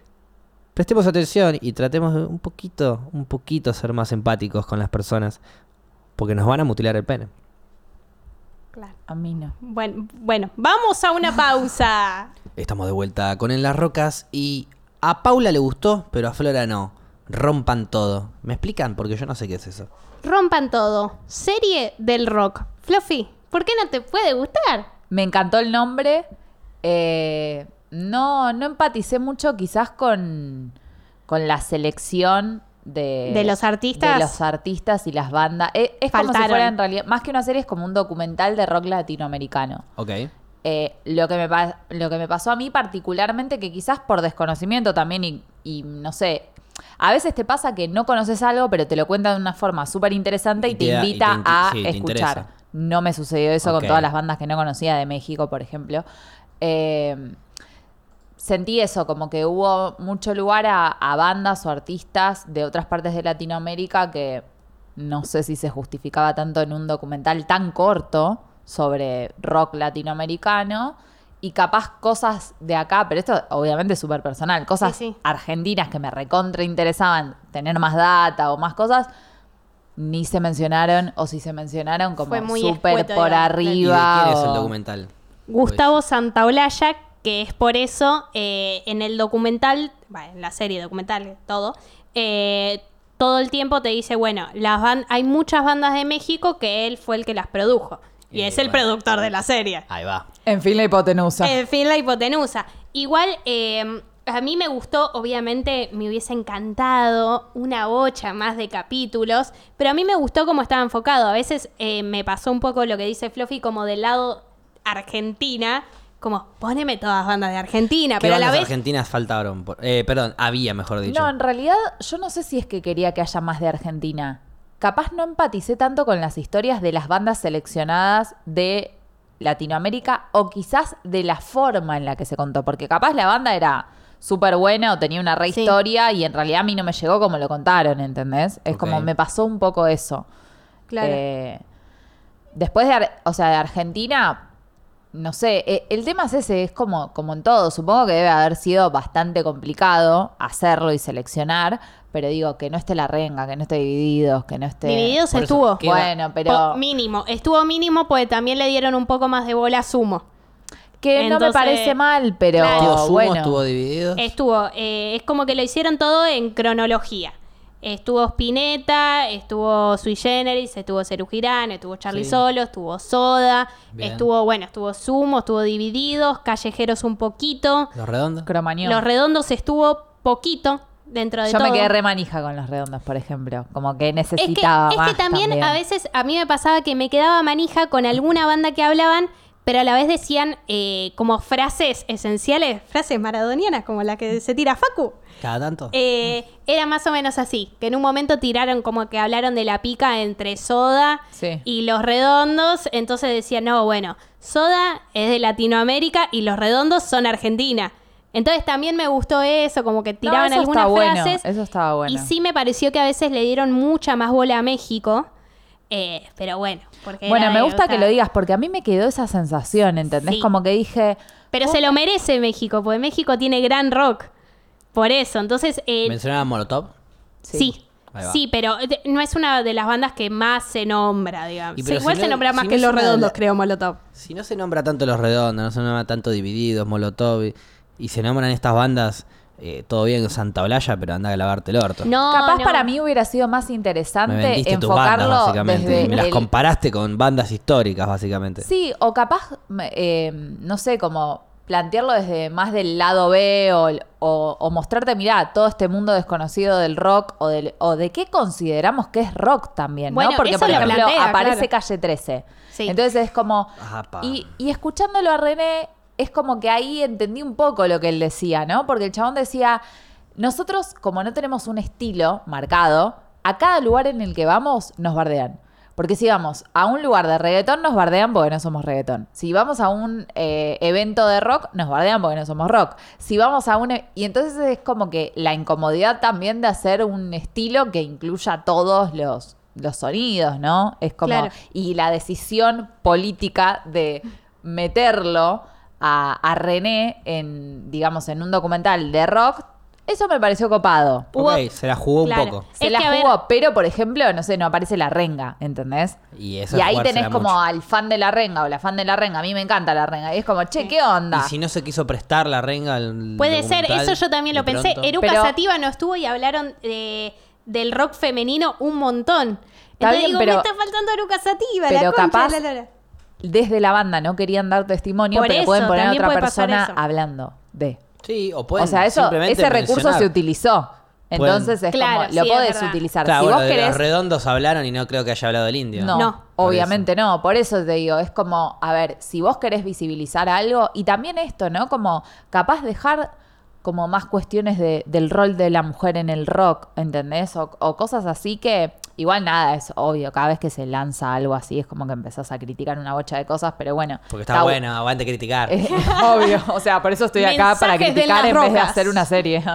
prestemos atención y tratemos de un poquito, un poquito ser más empáticos con las personas, porque nos van a mutilar el pene. Claro. A mí no. Bueno, bueno, vamos a una pausa. Estamos de vuelta con En las Rocas y a Paula le gustó, pero a Flora no. Rompan todo. ¿Me explican? Porque yo no sé qué es eso. Rompan todo. Serie del rock. Fluffy, ¿por qué no te puede gustar? Me encantó el nombre. Eh, no, no empaticé mucho quizás con, con la selección de, ¿De los artistas? de los artistas y las bandas. Eh, es como si fuera en realidad, más que una serie, es como un documental de rock latinoamericano. Ok. Eh, lo, que me lo que me pasó a mí particularmente, que quizás por desconocimiento también y, y no sé, a veces te pasa que no conoces algo, pero te lo cuentan de una forma súper interesante y, Y te, y invita te a sí, escuchar. no me sucedió eso con todas las bandas que no conocía de México, por ejemplo. Eh, sentí eso, como que hubo mucho lugar a, a bandas o artistas de otras partes de Latinoamérica que no sé si se justificaba tanto en un documental tan corto sobre rock latinoamericano y capaz cosas de acá, pero esto obviamente es súper personal, cosas Sí, sí. argentinas que me recontra interesaban tener más data o más cosas, ni se mencionaron o si se mencionaron como Fue muy súper por digamos. ¿Y de arriba. quién es el documental? Gustavo Santaolalla, que es por eso eh, en el documental, bueno, en la serie documental, todo, eh, todo el tiempo te dice, bueno, las ban- hay muchas bandas de México que él fue el que las produjo. Y Y es el bueno. productor de la serie. Ahí va. En fin, la hipotenusa. En fin, la hipotenusa. Igual, eh, a mí me gustó, obviamente me hubiese encantado una bocha más de capítulos, pero a mí me gustó cómo estaba enfocado. A veces eh, me pasó un poco lo que dice Fluffy como del lado Argentina, como poneme todas bandas de Argentina, ¿Qué pero a la bandas vez... argentinas faltaron? Por- eh, perdón, había, mejor dicho. No, en realidad yo no sé si es que quería que haya más de Argentina. Capaz no empaticé tanto con las historias de las bandas seleccionadas de Latinoamérica o quizás de la forma en la que se contó, porque capaz la banda era súper buena o tenía una re Sí. historia y en realidad a mí no me llegó como lo contaron, ¿entendés? Es como me pasó un poco eso. Claro. Eh, después de, o sea, de Argentina, no sé, eh, el tema es ese, es como, como en todo, supongo que debe haber sido bastante complicado hacerlo y seleccionar, pero digo, que no esté la renga, que no esté divididos, que no esté... Divididos Por estuvo. ¿qué va- Bueno, pero Po- mínimo. Estuvo mínimo porque también le dieron un poco más de bola a Sumo. que no me parece mal, pero Claro. ¿Estuvo Sumo? bueno. ¿Estuvo dividido? Estuvo, eh, es como que lo hicieron todo en cronología. Estuvo Spinetta, estuvo Sui Generis, estuvo Ceru Girán, estuvo Charlie Sí. Solo, estuvo Soda, Bien. estuvo, bueno, estuvo Sumo, estuvo Divididos, Callejeros un poquito. ¿Los redondos? Cromañón. Los Redondos estuvo poquito dentro de Yo todo. me quedé re manija con los redondos, por ejemplo. Como que es que, necesitaba es más que también, a veces a mí me pasaba que me quedaba manija con alguna banda que hablaban, pero a la vez decían eh, como frases esenciales, frases maradonianas, como la que se tira Facu. ¿Cada tanto? Eh, era más o menos así, que en un momento tiraron como que hablaron de la pica entre Soda Sí. y los redondos, entonces decían, no, bueno, Soda es de Latinoamérica y los redondos son Argentina. Entonces también me gustó eso, como que tiraban eso algunas está bueno, frases. eso estaba bueno. Y sí me pareció que a veces le dieron mucha más bola a México. Eh, pero bueno, porque Bueno, era me gusta que lo digas porque a mí me quedó esa sensación, ¿entendés? Sí. Como que dije... Pero se lo merece México, porque México tiene gran rock. Por eso, entonces eh, ¿Mencionaban Molotov? Sí. Sí, pero de- no es una de las bandas que más se nombra, digamos. Sí, igual si se no- nombra si más no que Los Redondos, la- creo, Molotov. Si no se nombra tanto los redondos, no se nombra tanto divididos, Molotov, y, y se nombran estas bandas, eh, todo bien Santa Olalla, pero anda a lavarte el orto. No, Capaz no. para mí hubiera sido más Me interesante tus bandas, enfocarlo básicamente. desde Me las el- comparaste con bandas históricas, básicamente. Sí, o capaz, eh, no sé, como plantearlo desde más del lado B o, o- o mostrarte, mirá, todo este mundo desconocido del rock o, del, o de qué consideramos que es rock también, Bueno, ¿no? Porque, eso por lo ejemplo, plantea, aparece claro. Calle 13. Sí. Entonces es como... Apa. Y, y escuchándolo a René, es como que ahí entendí un poco lo que él decía, ¿no? Porque el chabón decía, nosotros como no tenemos un estilo marcado, a cada lugar en el que vamos nos bardean. Porque si vamos a un lugar de reggaetón, nos bardean porque no somos reggaetón. Si vamos a un eh, evento de rock, nos bardean porque no somos rock. Si vamos a un... e- Y entonces es como que la incomodidad también de hacer un estilo que incluya todos los, los sonidos, ¿no? Es como... Claro. Y la decisión política de meterlo a, a René en, digamos, en un documental de rock, eso me pareció copado. Hubo- ok, se la jugó Claro. un poco. Se Es la que, a ver- jugó, pero por ejemplo, no sé, no aparece la renga, ¿entendés? Y, eso Y es ahí jugársela tenés como mucho. al fan de la renga o la fan de la renga. A mí me encanta la renga. Y es como, che, ¿qué onda? Y si no se quiso prestar la renga al Puede ser, documental, eso yo también lo de pensé. pronto. Eruca Pero- Sativa no estuvo y hablaron de- del rock femenino un montón. Está Entonces bien, digo, pero- me está faltando Eruca Sativa, pero la concha capaz- de la lora. Desde la banda no querían dar testimonio, Por pero eso, pueden poner a también otra puede pasar persona eso. hablando de. Sí, o pueden o sea, eso, simplemente ese recurso mencionar. se utilizó. Pueden- Entonces es Claro, como, lo sí, es podés verdad. utilizar. Claro, si bueno, vos de querés los redondos hablaron y no creo que haya hablado del indio. No, No. obviamente no. Por eso te digo, es como, a ver, si vos querés visibilizar algo, y también esto, ¿no? Como capaz dejar como más cuestiones de- del rol de la mujer en el rock, ¿entendés? O, o cosas así que, igual nada, es obvio, cada vez que se lanza algo así es como que empezás a criticar una bocha de cosas, pero bueno. Porque está bu- bueno, aguante criticar. Eh, obvio, o sea, por eso estoy acá para Mensajes criticar en vez de hacer una serie.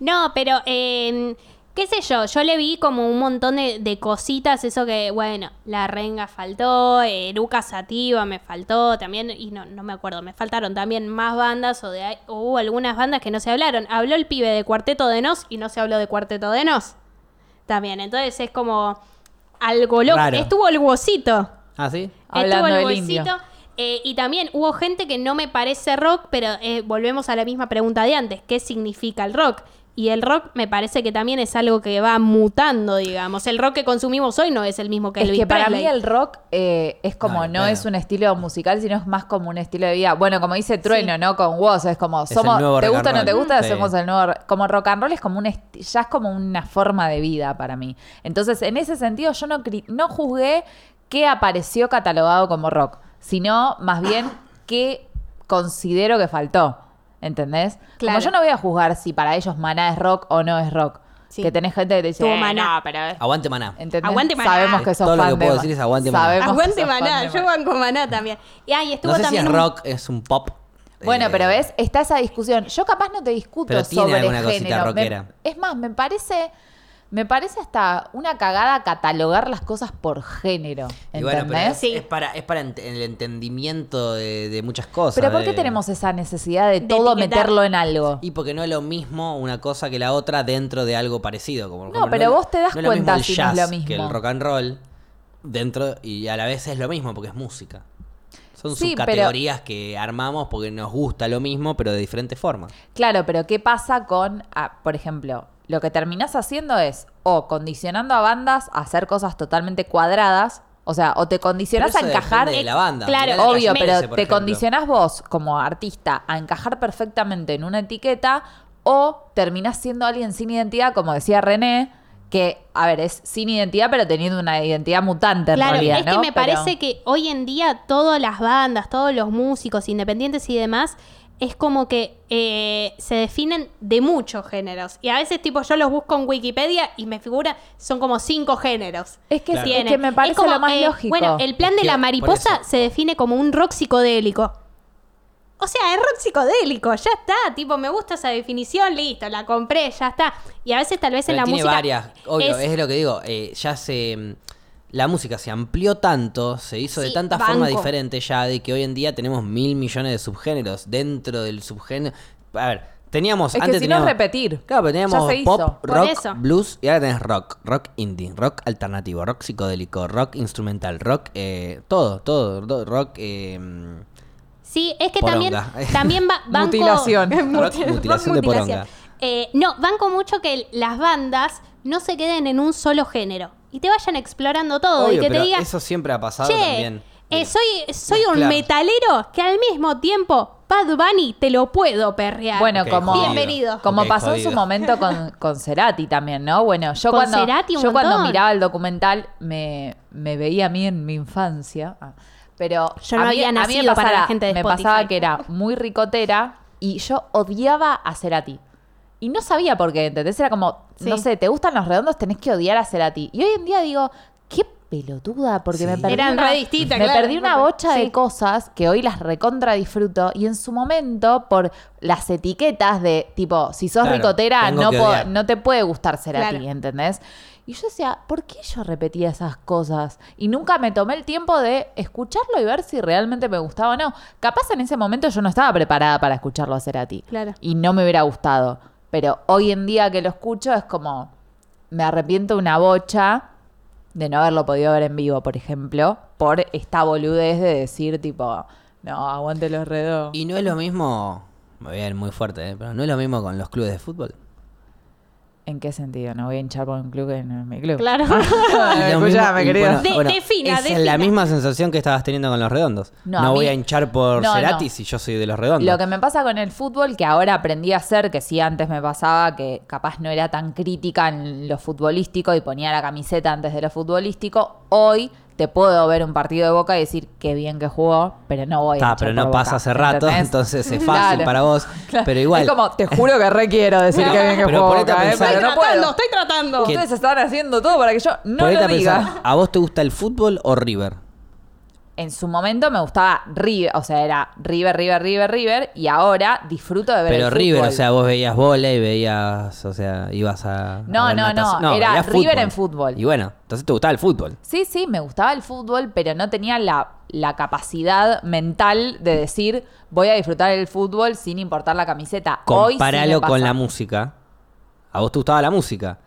No, pero eh, qué sé yo, yo le vi como un montón de, de cositas, eso que, bueno, la renga faltó, eh, Eruca Sativa me faltó también, y no, no me acuerdo, me faltaron también más bandas o, de, o hubo algunas bandas que no se hablaron. Habló el pibe de Cuarteto de Nos y no se habló de Cuarteto de Nos. También, entonces es como algo loco. Raro. Estuvo el huesito. ¿Ah, sí? Hablando Estuvo el del indio. Eh, y también hubo gente que no me parece rock, pero eh, volvemos a la misma pregunta de antes. ¿Qué significa el rock? Y el rock me parece que también es algo que va mutando, digamos. El rock que consumimos hoy no es el mismo que Es Elvis que para Presley. mí el rock eh, es como, No, es un estilo musical, sino es más como un estilo de vida. Bueno, como dice Trueno, ¿no? Con Woz, es como, el somos, nuevo ¿te gusta o no te gusta? Sí. Somos el nuevo, como rock and roll es como un, ya es como una forma de vida para mí. Entonces, en ese sentido, yo no, no juzgué qué apareció catalogado como rock, sino más bien qué considero que faltó. ¿Entendés? Claro. Como yo no voy a juzgar si para ellos Maná es rock o no es rock. Sí. Que tenés gente que te dice, "Eh, Maná". no, pero es Aguante maná. ¿Entendés? Aguante Maná. Sabemos que sos Todo lo fan que de puedo Ma- decir es aguante Maná. Sabemos que Aguante Maná, de yo banco Maná también. Y ahí estuvo No sé si también es un- rock, es un pop. Bueno, Eh, pero ves, está esa discusión. Yo capaz no te discuto Pero tiene sobre alguna cosita género. Me- rockera. es más, me parece, me parece hasta una cagada catalogar las cosas por género. Y bueno, ¿Entendés? pero es, Sí. es para, es para ent- el entendimiento de, de muchas cosas. Pero ¿por qué de- tenemos esa necesidad de, De todo etiquetar. meterlo en algo? Y porque no es lo mismo una cosa que la otra dentro de algo parecido. Como, No, pero vos te das no es lo mismo cuenta el si no es lo Que el mismo. rock and roll dentro y a la vez es lo mismo porque es música. Son Sí, subcategorías que armamos porque nos gusta lo mismo, pero de diferentes formas. Claro, pero ¿qué pasa con, ah, por ejemplo, lo que terminás haciendo es o condicionando a bandas a hacer cosas totalmente cuadradas, o sea, o te condicionás Pero a encajar de la banda. Claro, la Obvio, pero 13, por te ejemplo. condicionás vos como artista a encajar perfectamente en una etiqueta o terminás siendo alguien sin identidad, como decía René, que, a ver, es sin identidad, pero teniendo una identidad mutante en Claro, realidad, es que me Pero- parece que hoy en día todas las bandas, todos los músicos independientes y demás, es como que eh, se definen de muchos géneros. Y a veces, tipo, yo los busco en Wikipedia y me figura, son como cinco géneros. Es que, Claro. es que me parece como, lo más eh, lógico. Bueno, el plan Es de la mariposa se define como un rock psicodélico. O sea, es rock psicodélico, ya está. Tipo, me gusta esa definición, listo, la compré, ya está. Y a veces, tal vez en la tiene música. varias. Obvio, es- es, lo que digo. eh, ya se. La música se amplió tanto, se hizo de Sí, tantas banco. formas diferentes ya, de que hoy en día tenemos mil millones de subgéneros dentro del subgénero. A ver, teníamos. Es que antes si no es teníamos- repetir. Claro, pero teníamos pop, rock, blues y ahora tenés rock, rock indie, rock alternativo, rock psicodélico, rock instrumental, rock, eh, todo, todo, do- rock, eh, Sí, es que Poronga. también, también va, banco- Mutilación. Rock, mutilación de poronga. Eh, no, banco mucho que las bandas no se queden en un solo género y te vayan explorando todo obvio, y que pero te digan, eso siempre ha pasado che, también. eh, soy, soy un Claro. metalero que al mismo tiempo Bad Bunny te lo puedo perrear. Bueno, Ok, como, jodido. Bienvenido. como pasó en su jodido. momento con, con Cerati también, ¿no? Bueno, yo Con cuando Cerati un yo cuando miraba el documental me, me veía a mí en mi infancia, ah, pero Yo no a mí, había a mí me nacido para la gente de me pasaba que era muy ricotera y yo odiaba a Cerati. Y no sabía por qué, ¿entendés? Era como, Sí. no sé, te gustan los redondos, tenés que odiar a Cerati. Y hoy en día digo, qué pelotuda, porque Sí. me perdí Eran una, re distintas, me claro. perdí una bocha Sí. de cosas que hoy las recontra disfruto y en su momento por las etiquetas de tipo, si sos Claro, ricotera no, no te puede gustar Cerati, Claro. ¿entendés? Y yo decía, ¿por qué yo repetía esas cosas? Y nunca me tomé el tiempo de escucharlo y ver si realmente me gustaba o no. Capaz en ese momento yo no estaba preparada para escucharlo a Cerati. Claro. Y no me hubiera gustado. Pero hoy en día que lo escucho es como, me arrepiento una bocha de no haberlo podido ver en vivo, por ejemplo, por esta boludez de decir tipo, no, aguante los redos. Y no es lo mismo, voy a muy fuerte, eh, pero no es lo mismo con los clubes de fútbol. ¿En qué sentido? No voy a hinchar por un club que no es mi club. Claro. Escuchame, querido. De- defina, es defina. la misma sensación que estabas teniendo con los redondos. No, No, a voy mí- a hinchar por No, Cerati no. si yo soy de los redondos. Lo que me pasa con el fútbol, que ahora aprendí a hacer, que sí antes me pasaba, que capaz no era tan crítica en lo futbolístico y ponía la camiseta antes de lo futbolístico, hoy te puedo ver un partido de Boca y decir qué bien que jugó, pero no voy a Está, hinchar pero no Boca, pasa hace rato, ¿entendés? entonces es fácil Claro. para vos. Claro. Pero igual. Es como, te juro que requiero decir qué bien que Pero jugó a Boca, ¿eh? pensar- pero no estoy tratando, puedo. estoy tratando. Ustedes están haciendo todo para que yo no lo a pensar, diga. ¿a vos te gusta el fútbol o River? En su momento me gustaba River, o sea, era River, River, River, River, y ahora disfruto de ver Pero el River, fútbol. o sea, vos veías volei, veías, o sea, ibas a. No, a no, no, era River en fútbol. Y bueno, entonces te gustaba el fútbol. Sí, sí, me gustaba el fútbol, pero no tenía la, la capacidad mental de decir voy a disfrutar el fútbol sin importar la camiseta. Hoy sí con la música. A vos te gustaba la música.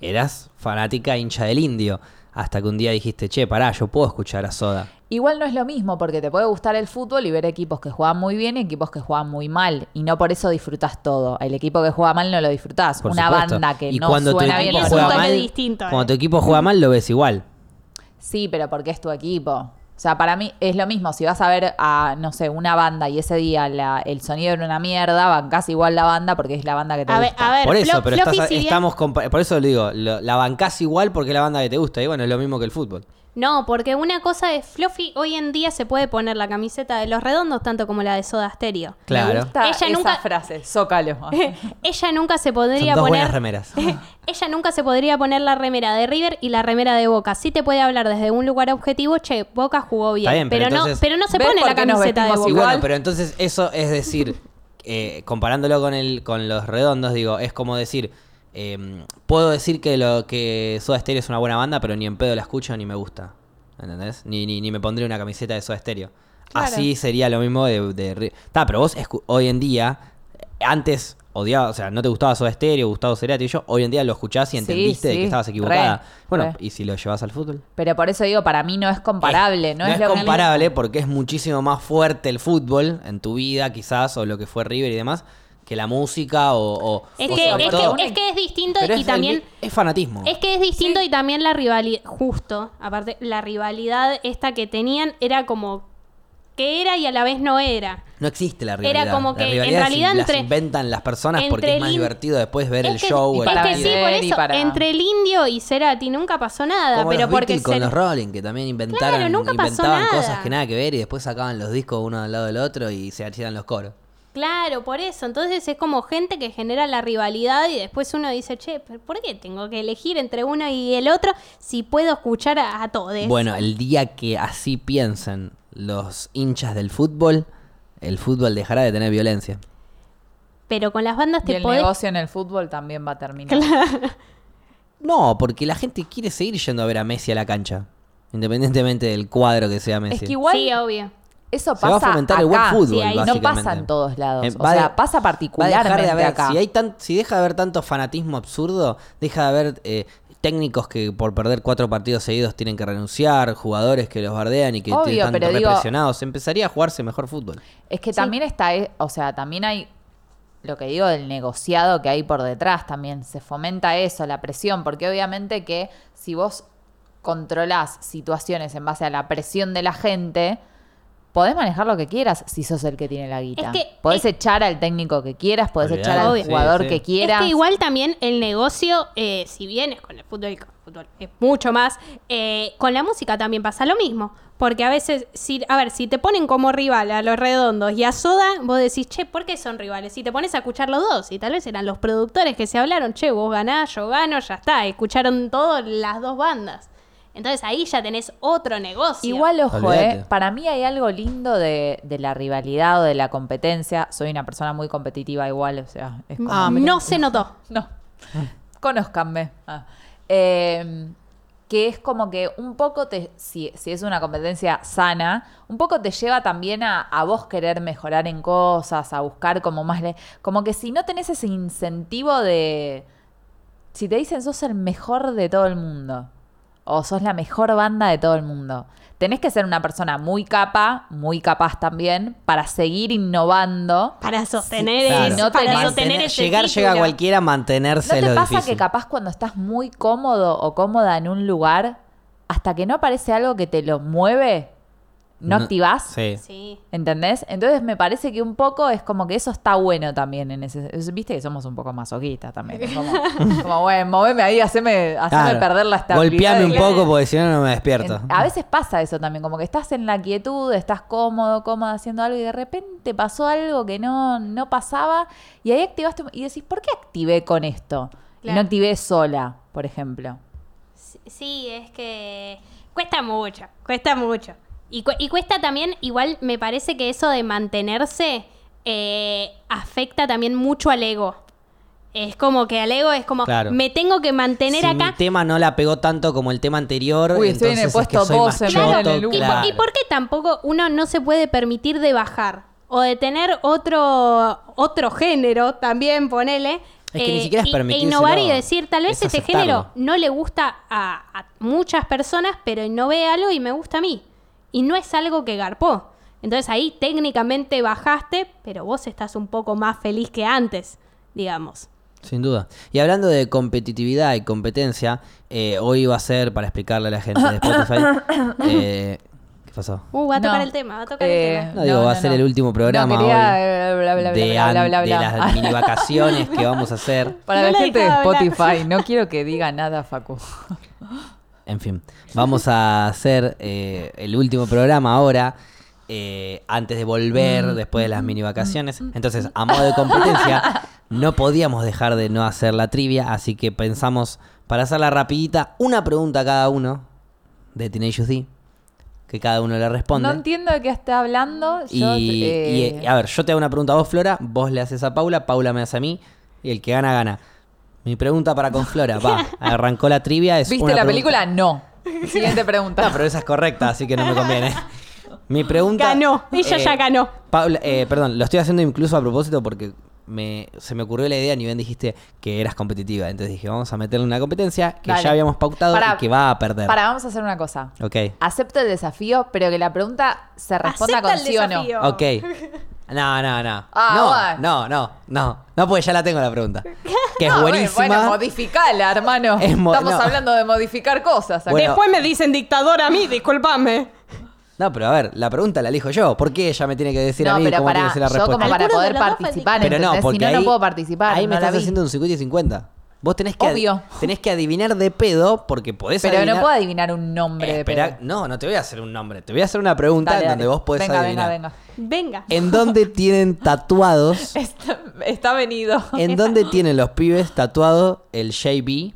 Eras fanática hincha del indio. Hasta que un día dijiste, che, pará, yo puedo escuchar a Soda. Igual no es lo mismo, porque te puede gustar el fútbol y ver equipos que juegan muy bien y equipos que juegan muy mal. Y no por eso disfrutas todo. El equipo que juega mal no lo disfrutás. Por Una supuesto. banda que y no cuando suena tu bien. juega mal, distinto, Cuando eh. tu equipo juega mal, lo ves igual. Sí, pero porque es tu equipo. O sea, para mí es lo mismo. Si vas a ver a, no sé, una banda y ese día la- el sonido era una mierda, bancás igual la banda porque es la banda que te A ver, gusta. a ver, por eso, Flo- pero Floppy, estás- si bien- estamos compa- por eso le digo, lo- la bancás igual porque es la banda que te gusta. Y bueno, es lo mismo que el fútbol. No, porque una cosa es, Fluffy hoy en día se puede poner la camiseta de los redondos tanto como la de Soda Stereo. Me Claro. gusta Ella esa nunca- frase, zócalo. Ella nunca se Son podría dos poner buenas remeras. Ella nunca se podría poner la remera de River y la remera de Boca. Sí te puede hablar desde un lugar objetivo, che, Boca jugó bien. Pero pero, entonces- no, pero no se ¿Ves pone la camiseta de Boca. Y igual? bueno, pero entonces eso es decir, eh, comparándolo con el con los redondos, digo, es como decir, eh, puedo decir que lo que Soda Stereo es una buena banda, pero ni en pedo la escucho ni me gusta. ¿Entendés? Ni, ni, ni me pondré una camiseta de Soda Stereo. Claro. Así sería lo mismo de... de Ta, pero vos hoy en día, antes odiaba, o sea, no te gustaba Soda Stereo, Gustavo Cerati y yo, hoy en día lo escuchás y Sí, entendiste de que estabas equivocada. re, bueno, re. ¿y si lo llevas al fútbol? Pero por eso digo, para mí no es comparable. no, es, comparable porque es muchísimo más fuerte el fútbol en tu vida, quizás, o lo que fue River y demás, que la música o. o- Es o que, sobre es, todo- que, es que es distinto Pero y es, también... el- es fanatismo. Es que es distinto y también la rivalidad, justo, aparte, la rivalidad esta que tenían era como que era y a la vez no era. no existe la rivalidad. Era como La que, en realidad, las entre- inventan las personas porque es más divertido después ver Es el que- show o es el para que sí, por eso, para- entre el indio y Cerati nunca pasó nada, Como pero los porque Beatles con Cer- los Rolling, que también inventaron, Claro, nunca pasó inventaban nada. cosas que nada que ver y después sacaban los discos uno al lado del otro y se hacían los coros. Claro, por eso. Entonces es como gente que genera la rivalidad y después uno dice, che, ¿pero ¿por qué tengo que elegir entre uno y el otro si puedo escuchar a, a todos? Bueno, el día que así piensen los hinchas del fútbol, el fútbol dejará de tener violencia. Pero con las bandas Y te el podés... negocio en el fútbol también va a terminar. No, porque la gente quiere seguir yendo a ver a Messi a la cancha. Independientemente del cuadro que sea Messi. Es que igual Sí, obvio. Eso Se va a pasa fomentar el buen acá. fútbol, Sí, ahí- no pasa en todos lados. Eh, o de- sea, pasa va a particularmente dejar de haber, acá. Si, hay tan, si deja de haber tanto fanatismo absurdo, deja de haber eh, técnicos que por perder cuatro partidos seguidos tienen que renunciar, jugadores que los bardean y que Obvio, están pero digo- represionados. Empezaría a jugarse mejor fútbol. Es que Sí. también está, eh, o sea, también hay lo que digo del negociado que hay por detrás también. Se fomenta eso, la presión, porque obviamente que si vos controlás situaciones en base a la presión de la gente, podés manejar lo que quieras si sos el que tiene la guita. Es que- podés es- echar al técnico que quieras, podés echar al Obvio. jugador Sí, sí. que quieras. Es que igual también el negocio, eh, si bien es con el fútbol, con el fútbol es mucho más, eh, con la música también pasa lo mismo. Porque a veces, si, a ver, si te ponen como rival a los redondos y a Soda, vos decís, che, ¿por qué son rivales? Y te pones a escuchar los dos. Y tal vez eran los productores que se hablaron, che, vos ganás, yo gano, ya está. Escucharon todas las dos bandas. Entonces ahí ya tenés otro negocio. Igual, ojo, eh, para mí hay algo lindo de, de la rivalidad o de la competencia. Soy una persona muy competitiva igual, o sea, es como... Ah, no se notó. No. Conózcanme. Ah. Eh, que es como que un poco te, si, si es una competencia sana, un poco te lleva también a, a vos querer mejorar en cosas, a buscar como más, le- como que si no tenés ese incentivo de, si te dicen sos el mejor de todo el mundo, o sos la mejor banda de todo el mundo, tenés que ser una persona muy capa, muy capaz también, para seguir innovando. Para sostener, Claro. Si no para sostener ese llegar llega título. cualquiera, mantenerse ¿No te lo pasa difícil. que capaz cuando estás muy cómodo o cómoda en un lugar, hasta que no aparece algo que te lo mueve, no, No- activás. Sí. Sí. ¿Entendés? Entonces me parece que un poco es como que eso está bueno también en ese. es- Viste que somos un poco masoquistas también. Es como, como, bueno, moveme ahí, haceme, haceme Claro. perder la estabilidad. Golpeame un poco porque si no, no me despierto. En- a veces pasa eso también, como que estás en la quietud, estás cómodo, cómoda haciendo algo y de repente pasó algo que no, no pasaba y ahí activaste y decís, ¿por qué activé con esto? Y no activé sola, por ejemplo. Sí, es que cuesta mucho, cuesta mucho. Y, cu- y cuesta también, igual me parece que eso de mantenerse eh, afecta también mucho al ego. Es como que al ego es como, Claro. me tengo que mantener si acá. mi tema no la pegó tanto como el tema anterior, Uy, estoy en el entonces es que puesto soy más 12, Claro, en choto, el uno. ¿Y, y por qué tampoco uno no se puede permitir de bajar? O de tener otro, otro género también, ponele. Es que ni siquiera es e innovar y decir, tal vez es este aceptarlo. género no le gusta a, a muchas personas, pero innové algo y me gusta a mí. Y no es algo que garpó. Entonces ahí técnicamente bajaste, pero vos estás un poco más feliz que antes, digamos. Sin duda. Y hablando de competitividad y competencia, eh, hoy va a ser, para explicarle a la gente de Spotify, eh, ¿qué pasó? Uh, va a tocar No. el tema, va a tocar Eh, el tema. No, digo, va a ser el último programa eh, de, las mini vacaciones que vamos a hacer. Para No la la gente de hablar. Spotify, no quiero que diga nada, Facu. En fin, vamos a hacer eh, el último programa ahora, eh, antes de volver Mm. después de las mini vacaciones. Entonces, a modo de competencia, no podíamos dejar de no hacer la trivia, así que pensamos, para hacerla rapidita, una pregunta a cada uno de Teenage D, que cada uno le responde. No entiendo de qué está hablando. y, Yo, y, eh, a ver, yo te hago una pregunta a vos, Flora, vos le haces a Paula, Paula me hace a mí, y el que gana, gana. Mi pregunta para con Flora, va, arrancó la trivia. Es ¿Viste una la pregunta- película? No. Siguiente pregunta. no, pero esa es correcta, así que no me conviene. Mi pregunta. Ganó, ella ya ganó. Paula, eh, perdón, lo estoy haciendo incluso a propósito porque me, se me ocurrió la idea, ni bien dijiste que eras competitiva. Entonces dije, vamos a meterle una competencia que Dale. ya habíamos pautado y que va a perder. Para, vamos a hacer una cosa. Ok. Acepto el desafío, pero que la pregunta se responda Acepta con el sí o no. desafío. Ok. No, no, no. Ah, no, bueno. no, no, no. No, porque ya la tengo la pregunta. Que es bueno, buenísima. Bueno, modificala, hermano. Es mo- Estamos no. hablando de modificar cosas. Bueno. Después me dicen dictador a mí, discúlpame. No, pero a ver, la pregunta la elijo yo. ¿por qué ella me tiene que decir a mí pero cómo tiene para, que ser la yo respuesta? como para Alguno poder participar, Pero no, porque si no, ahí, no puedo participar. Ahí me estás haciendo un 50 y 50. Vos tenés que, Obvio. tenés que adivinar de pedo porque podés Pero adivinar. no puedo adivinar un nombre Eh, de pedo. no, no te voy a hacer un nombre. Te voy a hacer una pregunta Dale, en donde dale. vos podés venga, adivinar. Venga, venga, Venga. ¿En dónde tienen tatuados? Está, está venido. ¿En dónde tienen los pibes tatuado el JB?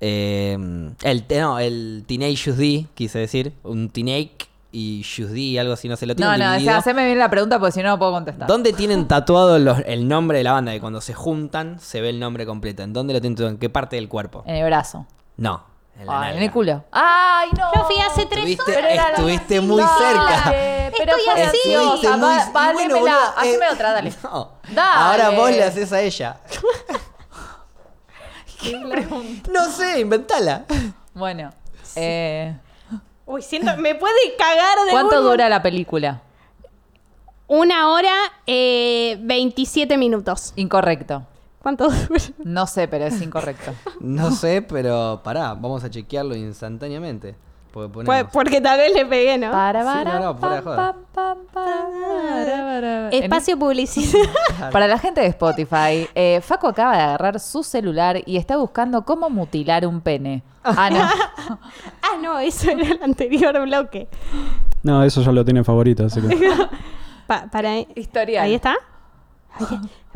Eh, el, no, el Teenage D, quise decir. Un Teenage y D, algo así, no sé, lo No, tienen no, o sea, haceme bien la pregunta porque si no, no puedo contestar. ¿Dónde tienen tatuado los- el nombre de la banda? Que cuando se juntan se ve el nombre completo. ¿En dónde lo tienen tatuado? ¿En qué parte del cuerpo? En el brazo. No, en la Ay, en nalga. el culo. ¡Ay, no! Yo fui hace tres Estuviste, horas. era la estuviste muy cerca. Pero Estoy fue así. graciosa. Estuviste muy- Va- bueno, boludo, eh, Haceme otra, dale. No. Dale. Ahora vos le haces a ella. No sé, inventala. Bueno. eh, Uy, siento, me puede cagar de ¿Cuánto dura la película? Una hora, eh, 27 minutos. Incorrecto. ¿Cuánto dura? No sé, pero es incorrecto. No sé, pero pará, vamos a chequearlo instantáneamente. Porque Pues- tal vez le pegué, ¿no? Para, Sí, para, no, no, fuera de pam, joda. pam, pam, para, para, para. Espacio publicidad. En- Para la gente de Spotify, eh, Facu acaba de agarrar su celular y está buscando cómo mutilar un pene. Ah, no. ah, no, eso era el anterior bloque. No, eso ya lo tiene favorito, así que. Pa- para, Historial. Ahí está.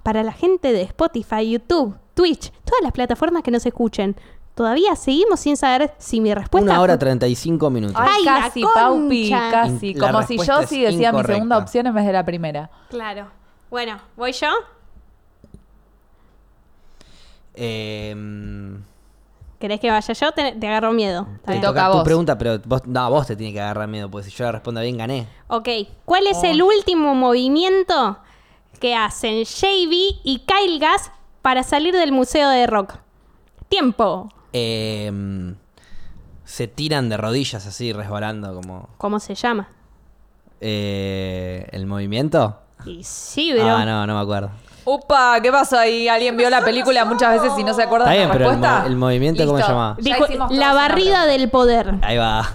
Para la gente de Spotify, YouTube, Twitch, todas las plataformas que nos escuchen, todavía seguimos sin saber si mi respuesta Una hora fue- 35 minutos. Ay, Ay, la casi, Paupi, casi. La Como si yo sí decía mi incorrecta. segunda opción en vez de la primera. Claro. Bueno, ¿voy yo? Eh, ¿Querés que vaya yo? Te, te agarro miedo. Te bien. toca a tu vos. pregunta, pero vos, no, vos te tiene que agarrar miedo, porque si yo la respondo bien, gané. Ok. ¿Cuál es el último movimiento que hacen JB y Kyle Gass para salir del museo de rock? Tiempo. Eh, se tiran de rodillas así, resbalando como... ¿Cómo se llama? Eh, ¿El movimiento? Y sí, bro. Ah, no, no me acuerdo. Upa, ¿qué pasó ahí? ¿Alguien vio la película muchas veces y no se acuerda Está de bien, la pero el respuesta? el movimiento, ¿cómo se Listo. llama? Ya Dijo, hicimos todos la una barrida del poder. Ahí va.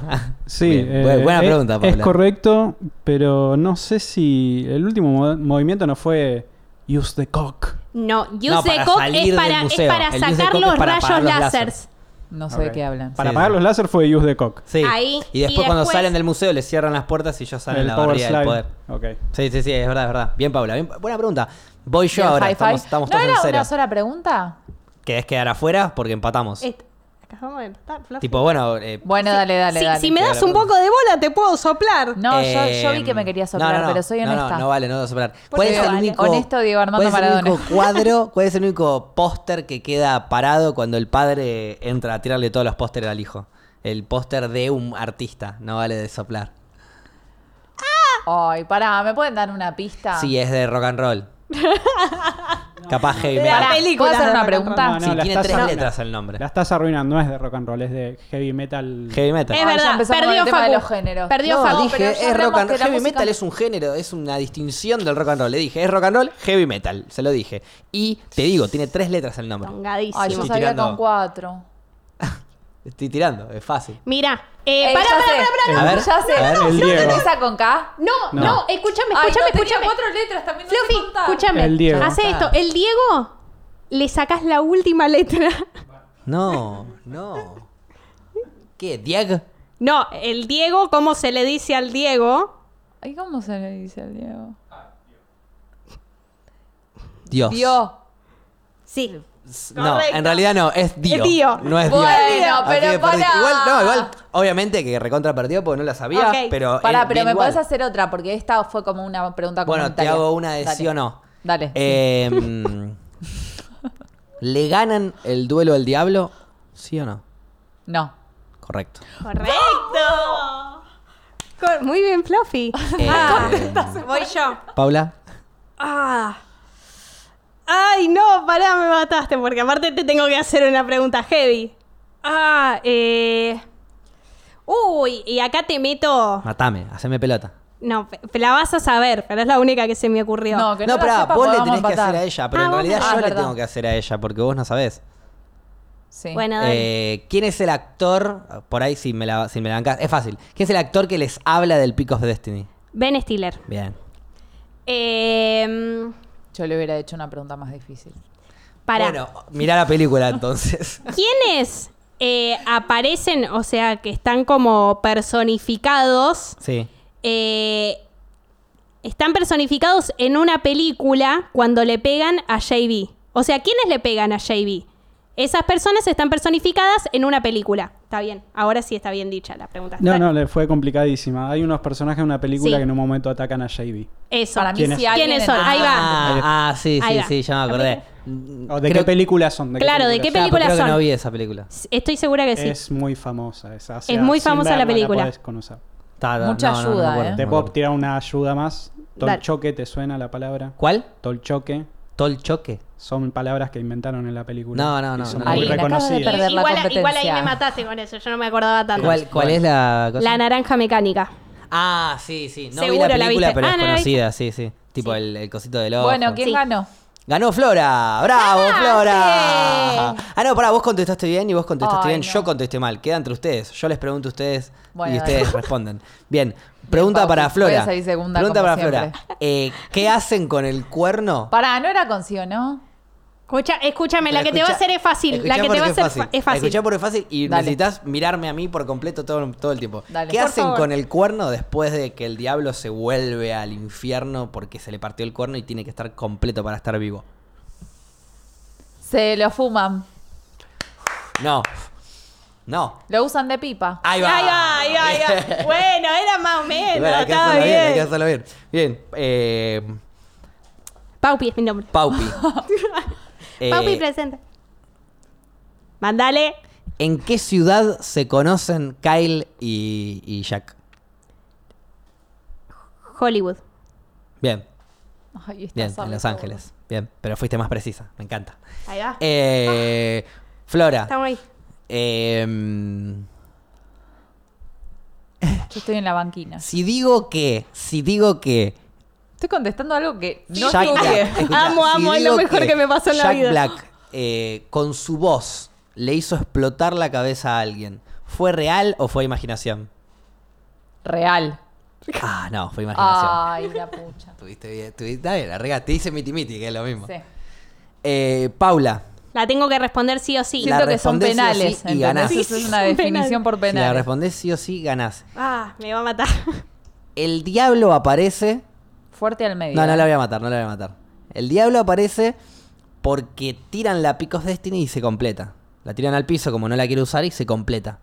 Sí, Bien, eh, bu- buena es- pregunta, Es correcto, pero no sé si el último mo- movimiento no fue use the cock. No, use No, para cock es para, es para El sacar los para rayos los láseres. No sé de qué hablan. Para Sí, apagar sí. los láser fue use the cock. Sí. Ahí, y después y cuando después- salen del museo les cierran las puertas y ellos salen El la barriga del poder. Sí, sí, sí, es verdad, es verdad. Bien, Paula. bien- buena pregunta. Voy ¿Y yo ahora. Estamos, estamos ¿No todos en era serio. una sola pregunta? ¿Querés quedar afuera? Porque empatamos. Est- Acabamos de empatar, Fluffy. Tipo, bueno. eh, Bueno, dale, dale, si, dale. si me das un poco de bola, te puedo soplar. No, yo, eh, yo vi que me quería soplar, no, no, no. pero soy No, honesta. No, no, vale, no debo soplar. ¿Por ¿Cuál es el vale? único, Honesto Diego Armando ¿cuál es el Maradona. único cuadro? ¿Cuál es el único póster que queda parado cuando el padre entra a tirarle todos los pósteres al hijo? El póster de un artista, no vale de soplar. Ay, pará, ¿me pueden dar una pista? Sí, es de rock and roll. Capaz heavy metal. la película ¿puedo hacer una pregunta? roll. Sí, la tiene estás tres arruinando. letras el nombre. La estás arruinando, no es de rock and roll, es de heavy metal. Heavy metal. Es ya verdad, empezamos con perdió el tema de Facu. los géneros. Perdió dije, ya es rock hablamos and que la Heavy música- metal es un género, es una distinción del rock and roll. Le dije, es rock and roll, heavy metal. Se lo dije. Y te digo, tiene tres letras el nombre. Tongadísimo. Ay, yo sabía tirando. con cuatro. Estoy tirando, es fácil. Mira, eh, Eh, pará, ya pará, sé. pará, pará. A ver, ya sé. ¿No Diego. empieza con K? No, no, No. escúchame, Ay, escúchame, no, tenía escúchame. cuatro letras, también no Fluffy, escúchame. El Diego. Hace esto. El Diego le sacás la última letra. No, no. ¿Qué? ¿Diego? No, el Diego, ¿cómo se le dice al Diego? Ay, ¿cómo se le dice al Diego? Dios. Dios. Sí. No, Correcto. en realidad no, es Dio. Es Dio. No es Dios. Bueno, Así pero que perdí. pará. Igual, no, igual, obviamente que recontra perdió porque no la sabía, Ok. pero. Pará, pero me igual. podés hacer otra, porque esta fue como una pregunta Bueno, te comunitaria. hago una de Dale. sí o no. Dale. Eh, mm, ¿Le ganan el duelo del diablo? ¿Sí o no? No. Correcto. Correcto. Co- Muy bien, Fluffy. Eh, Voy yo. Paula. Ah. Ay, no, pará, me mataste, porque aparte te tengo que hacer una pregunta heavy. Ah, eh. Uy, y acá te meto. Matame, haceme pelota. No, pe- la vas a saber, pero es la única que se me ocurrió. No, que No, no, pero la sepa, vos le podamos tenés que empatar. hacer a ella, pero Ah, en vos realidad me- Ah, yo es le verdad. tengo que hacer a ella porque vos no sabés. Sí. Bueno, dale. Eh, ¿Quién es el actor? Por ahí, si me la, si me la bancás, Es fácil. ¿Quién es el actor que les habla del Peak of Destiny? Ben Stiller. Bien. Eh, Yo le hubiera hecho una pregunta más difícil. para. Bueno, mirá la película entonces. ¿Quiénes eh, aparecen, o sea, que están como personificados? sí. eh, están personificados en una película cuando le pegan a JB. O sea, ¿quiénes le pegan a JB? Esas personas están personificadas en una película. Está bien, ahora sí está bien dicha la pregunta. No, no, le fue complicadísima. Hay unos personajes en una película Sí. que en un momento atacan a JB. Eso. Para mí, ¿Quiénes? ¿Quiénes son? Ahí va. Ah, ah, sí, Ahí sí, va. sí, ya me acordé. ¿O ¿De Creo- qué películas son? ¿De Claro, ¿de qué Claro, películas creo que son? no vi esa película. Estoy segura que sí. Es muy famosa esa. o Es muy famosa la película. podés conocer. Ta- ta- Mucha ayuda, ¿eh? Te puedo tirar una ayuda más. Tolchoque, ¿te suena la palabra? ¿Cuál? Tolchoque. ¿Tolchoque? Son palabras que inventaron en la película. No, no, y no, son no. muy de reconocidas. perder la igual, igual ahí me mataste con eso, yo no me acordaba tanto. ¿Cuál, cuál es la cosa? La naranja mecánica. Ah, sí, sí. No vi Seguro la la película, pero Ah, es no la conocida, sí, sí. Tipo Sí. el, el cosito del ojo. Bueno, ¿quién Sí. ganó? Ganó Flora. ¡Bravo, ¡Ganaste! Flora! Ah, no, pará, vos contestaste bien y vos contestaste Ay, bien. no. Yo contesté mal. Queda entre ustedes. Yo les pregunto a ustedes Bueno, y ustedes responden. Bien. Pregunta para Flora. segunda Pregunta para Flora. Eh, ¿Qué hacen con el cuerno? Pará, no era con sí o no. Escucha, escúchame, la que te va a hacer es fácil. La que te va a hacer fa- es fácil. Escuchá porque es fácil y Dale. necesitas mirarme a mí por completo todo, todo el tiempo. Dale. ¿Qué Por hacen favor. con el cuerno después de que el diablo se vuelve al infierno porque se le partió el cuerno y tiene que estar completo para estar vivo? Se lo fuman. No. No. Lo usan de pipa. Ahí va. Ay, ay, ay, ay. Bueno, era más o menos. Bueno, hay que estaba hacerlo bien. hay que bien. hacerlo bien. Bien. Eh, Paupi es mi nombre. Paupi. Eh, Paupi presente. Mándale. ¿En qué ciudad se conocen Kyle y, y Jack? Hollywood. Bien, Ay, bien, en Los todo. Ángeles. Bien, pero fuiste más precisa. Me encanta. Ahí va. Eh, Flora. Estamos ahí. em, Yo estoy en la banquina. si digo que, si digo que Estoy contestando algo que no Jack. Black, escuchá, Amo, si amo, es lo mejor que me pasó en la Jack vida. Black eh, con su voz le hizo explotar la cabeza a alguien, ¿fue real o fue imaginación? Real. Ah, no, fue imaginación. Ay, la pucha. Tuviste bien, tuviste bien, la. Te hice miti miti, que es lo mismo. Sí. Eh, Paula, La tengo que responder sí o sí. La Siento que son respondés sí penales. sí y ganás. Eso es una definición por si la penales. respondés sí o sí, ganás. Ah, me va a matar. El diablo aparece. Fuerte al medio. No, no ¿eh? la voy a matar, no la voy a matar. El diablo aparece porque tiran la Picos Destiny y se completa. La tiran al piso como no la quiere usar y se completa.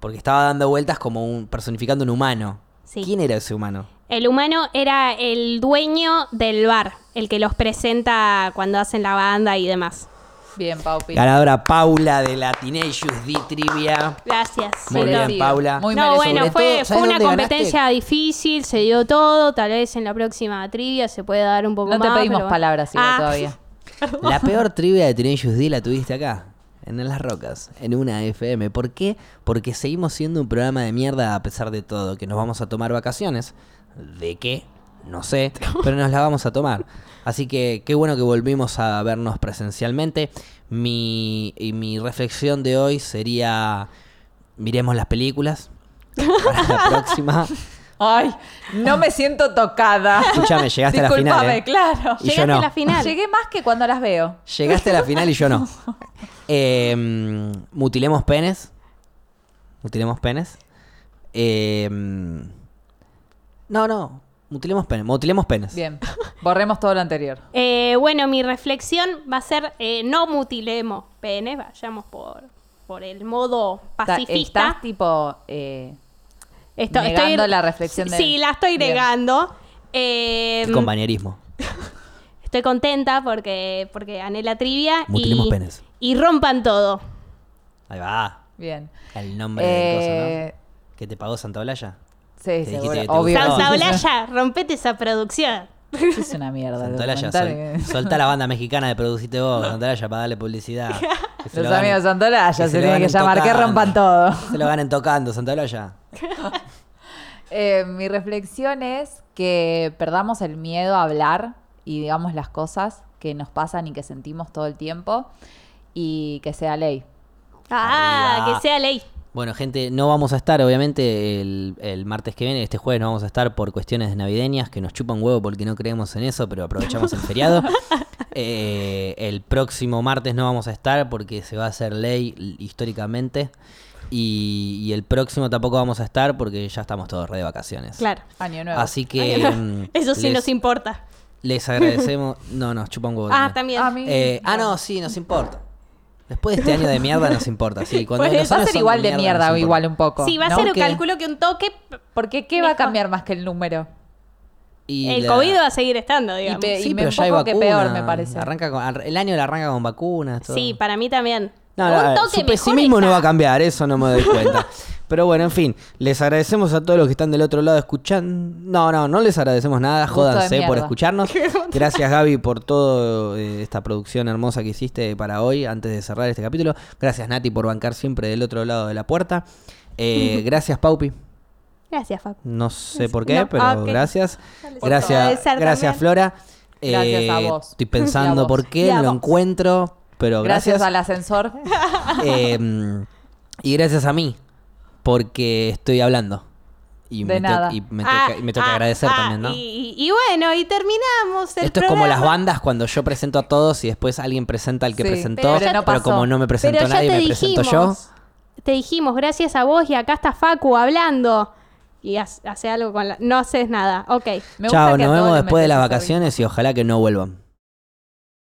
Porque estaba dando vueltas como un personificando un humano. Sí. ¿Quién era ese humano? El humano era el dueño del bar, el que los presenta cuando hacen la banda y demás. Bien, Paupi. Ganadora Paula de la Teenage D Trivia. Gracias. Muy bien, no. Paula. Muy no, merecido. bueno, fue, todo, fue ¿sabes una ganaste? competencia difícil, se dio todo. Tal vez en la próxima trivia se puede dar un poco No más. te pedimos pero- palabras igual Ah, todavía. La peor trivia de Teenage D la tuviste acá, en Las Rocas, en una FM. ¿Por qué? Porque seguimos siendo un programa de mierda a pesar de todo, que nos vamos a tomar vacaciones. ¿De qué? No sé, pero nos la vamos a tomar. Así que qué bueno que volvimos a vernos presencialmente. Mi, y mi reflexión de hoy sería, miremos las películas. Para la próxima. Ay, no me siento tocada. Escúchame, llegaste a la final. ¿eh? claro. Y yo Llegaste no. a la final. Llegué más que cuando las veo. Llegaste a la final y yo no. Eh, mm, mutilemos penes. Mutilemos penes. Eh, mm, no, no. Mutilemos penes. Mutilemos penes. Bien. Borremos todo lo anterior. eh, bueno, mi reflexión va a ser eh, no mutilemos pene, vayamos por, por el modo Ta- pacifista. Estás tipo. eh, Esto- negando la reflexión de- Sí, la estoy Bien. negando. Eh, compañerismo. estoy contenta porque, porque gané la trivia. Mutilemos y, penes. y rompan todo. Ahí va. bien. El nombre del coso, Eh, ¿no? ¿Que te pagó Santa Olalla? Sí, seguro. te Obvio. rompete esa producción. Es una mierda. el Santa Olalla, documental sol- soltá la banda mexicana de Produciste Vos, Santa Olalla, para darle publicidad. Se Los lo amigos de ganen- Santa Olalla que se lo tienen que llamar. Que rompan todo. Se lo ganen tocando, Santa Olalla. Eh, mi reflexión es que perdamos el miedo a hablar y digamos las cosas que nos pasan y que sentimos todo el tiempo y que sea ley. Ah, Arriba. que sea ley. Bueno, gente, no vamos a estar, obviamente, el, el martes que viene, este jueves no vamos a estar por cuestiones navideñas, que nos chupan huevo porque no creemos en eso, pero aprovechamos el feriado. Eh, el próximo martes no vamos a estar porque se va a hacer ley históricamente. Y, y el próximo tampoco vamos a estar porque ya estamos todos re de vacaciones. Claro. Año nuevo. Así que mm, Eso sí les, nos importa. les agradecemos. No, nos chupan huevo. Ah, también. también. A mí- Eh, ah, no, sí, nos importa. Después de este año de mierda nos importa, sí. Cuando los va a ser igual de mierda o igual un poco. Sí, va a ¿no? ser, ¿Qué? calculo que un toque. Porque ¿qué va a cambiar más que el número? Y el la- COVID va a seguir estando, digamos. pe- Sí, y me- pero un ya hay poco que vacuna. peor, me parece. Arranca con- el año la arranca con vacunas. todo. Sí, para mí también. No, un toque su mejor pesimismo no va a cambiar, eso no me doy cuenta. Pero bueno, en fin, les agradecemos a todos los que están del otro lado escuchando. No, no, no les agradecemos nada, Gusto de jódanse por escucharnos. Gracias Gaby por toda esta producción hermosa que hiciste para hoy, antes de cerrar este capítulo. Gracias Nati por bancar siempre del otro lado de la puerta. Eh, gracias Paupi. Gracias, Facu. No sé por qué, No, pero ah, gracias. Gracias, gracias también. Flora. Gracias a Eh, vos. Estoy pensando vos. por qué, no lo encuentro, pero Gracias, gracias. al ascensor. Eh, y gracias a mí, porque estoy hablando. Y De me, nada. to- y me Ah, toca, y me toca ah, agradecer ah, también, ¿no? Y, y bueno, y terminamos el Esto es como las bandas cuando yo presento a todos y después alguien presenta al que Sí, presentó, pero pero, no pasó. como no me presentó Pero nadie, te me presento yo. Te dijimos, gracias a vos, y acá está Facu hablando. Y hace, hace algo con la. No haces nada. Ok. Me Chao, nos vemos después de las vacaciones y ojalá que no vuelvan.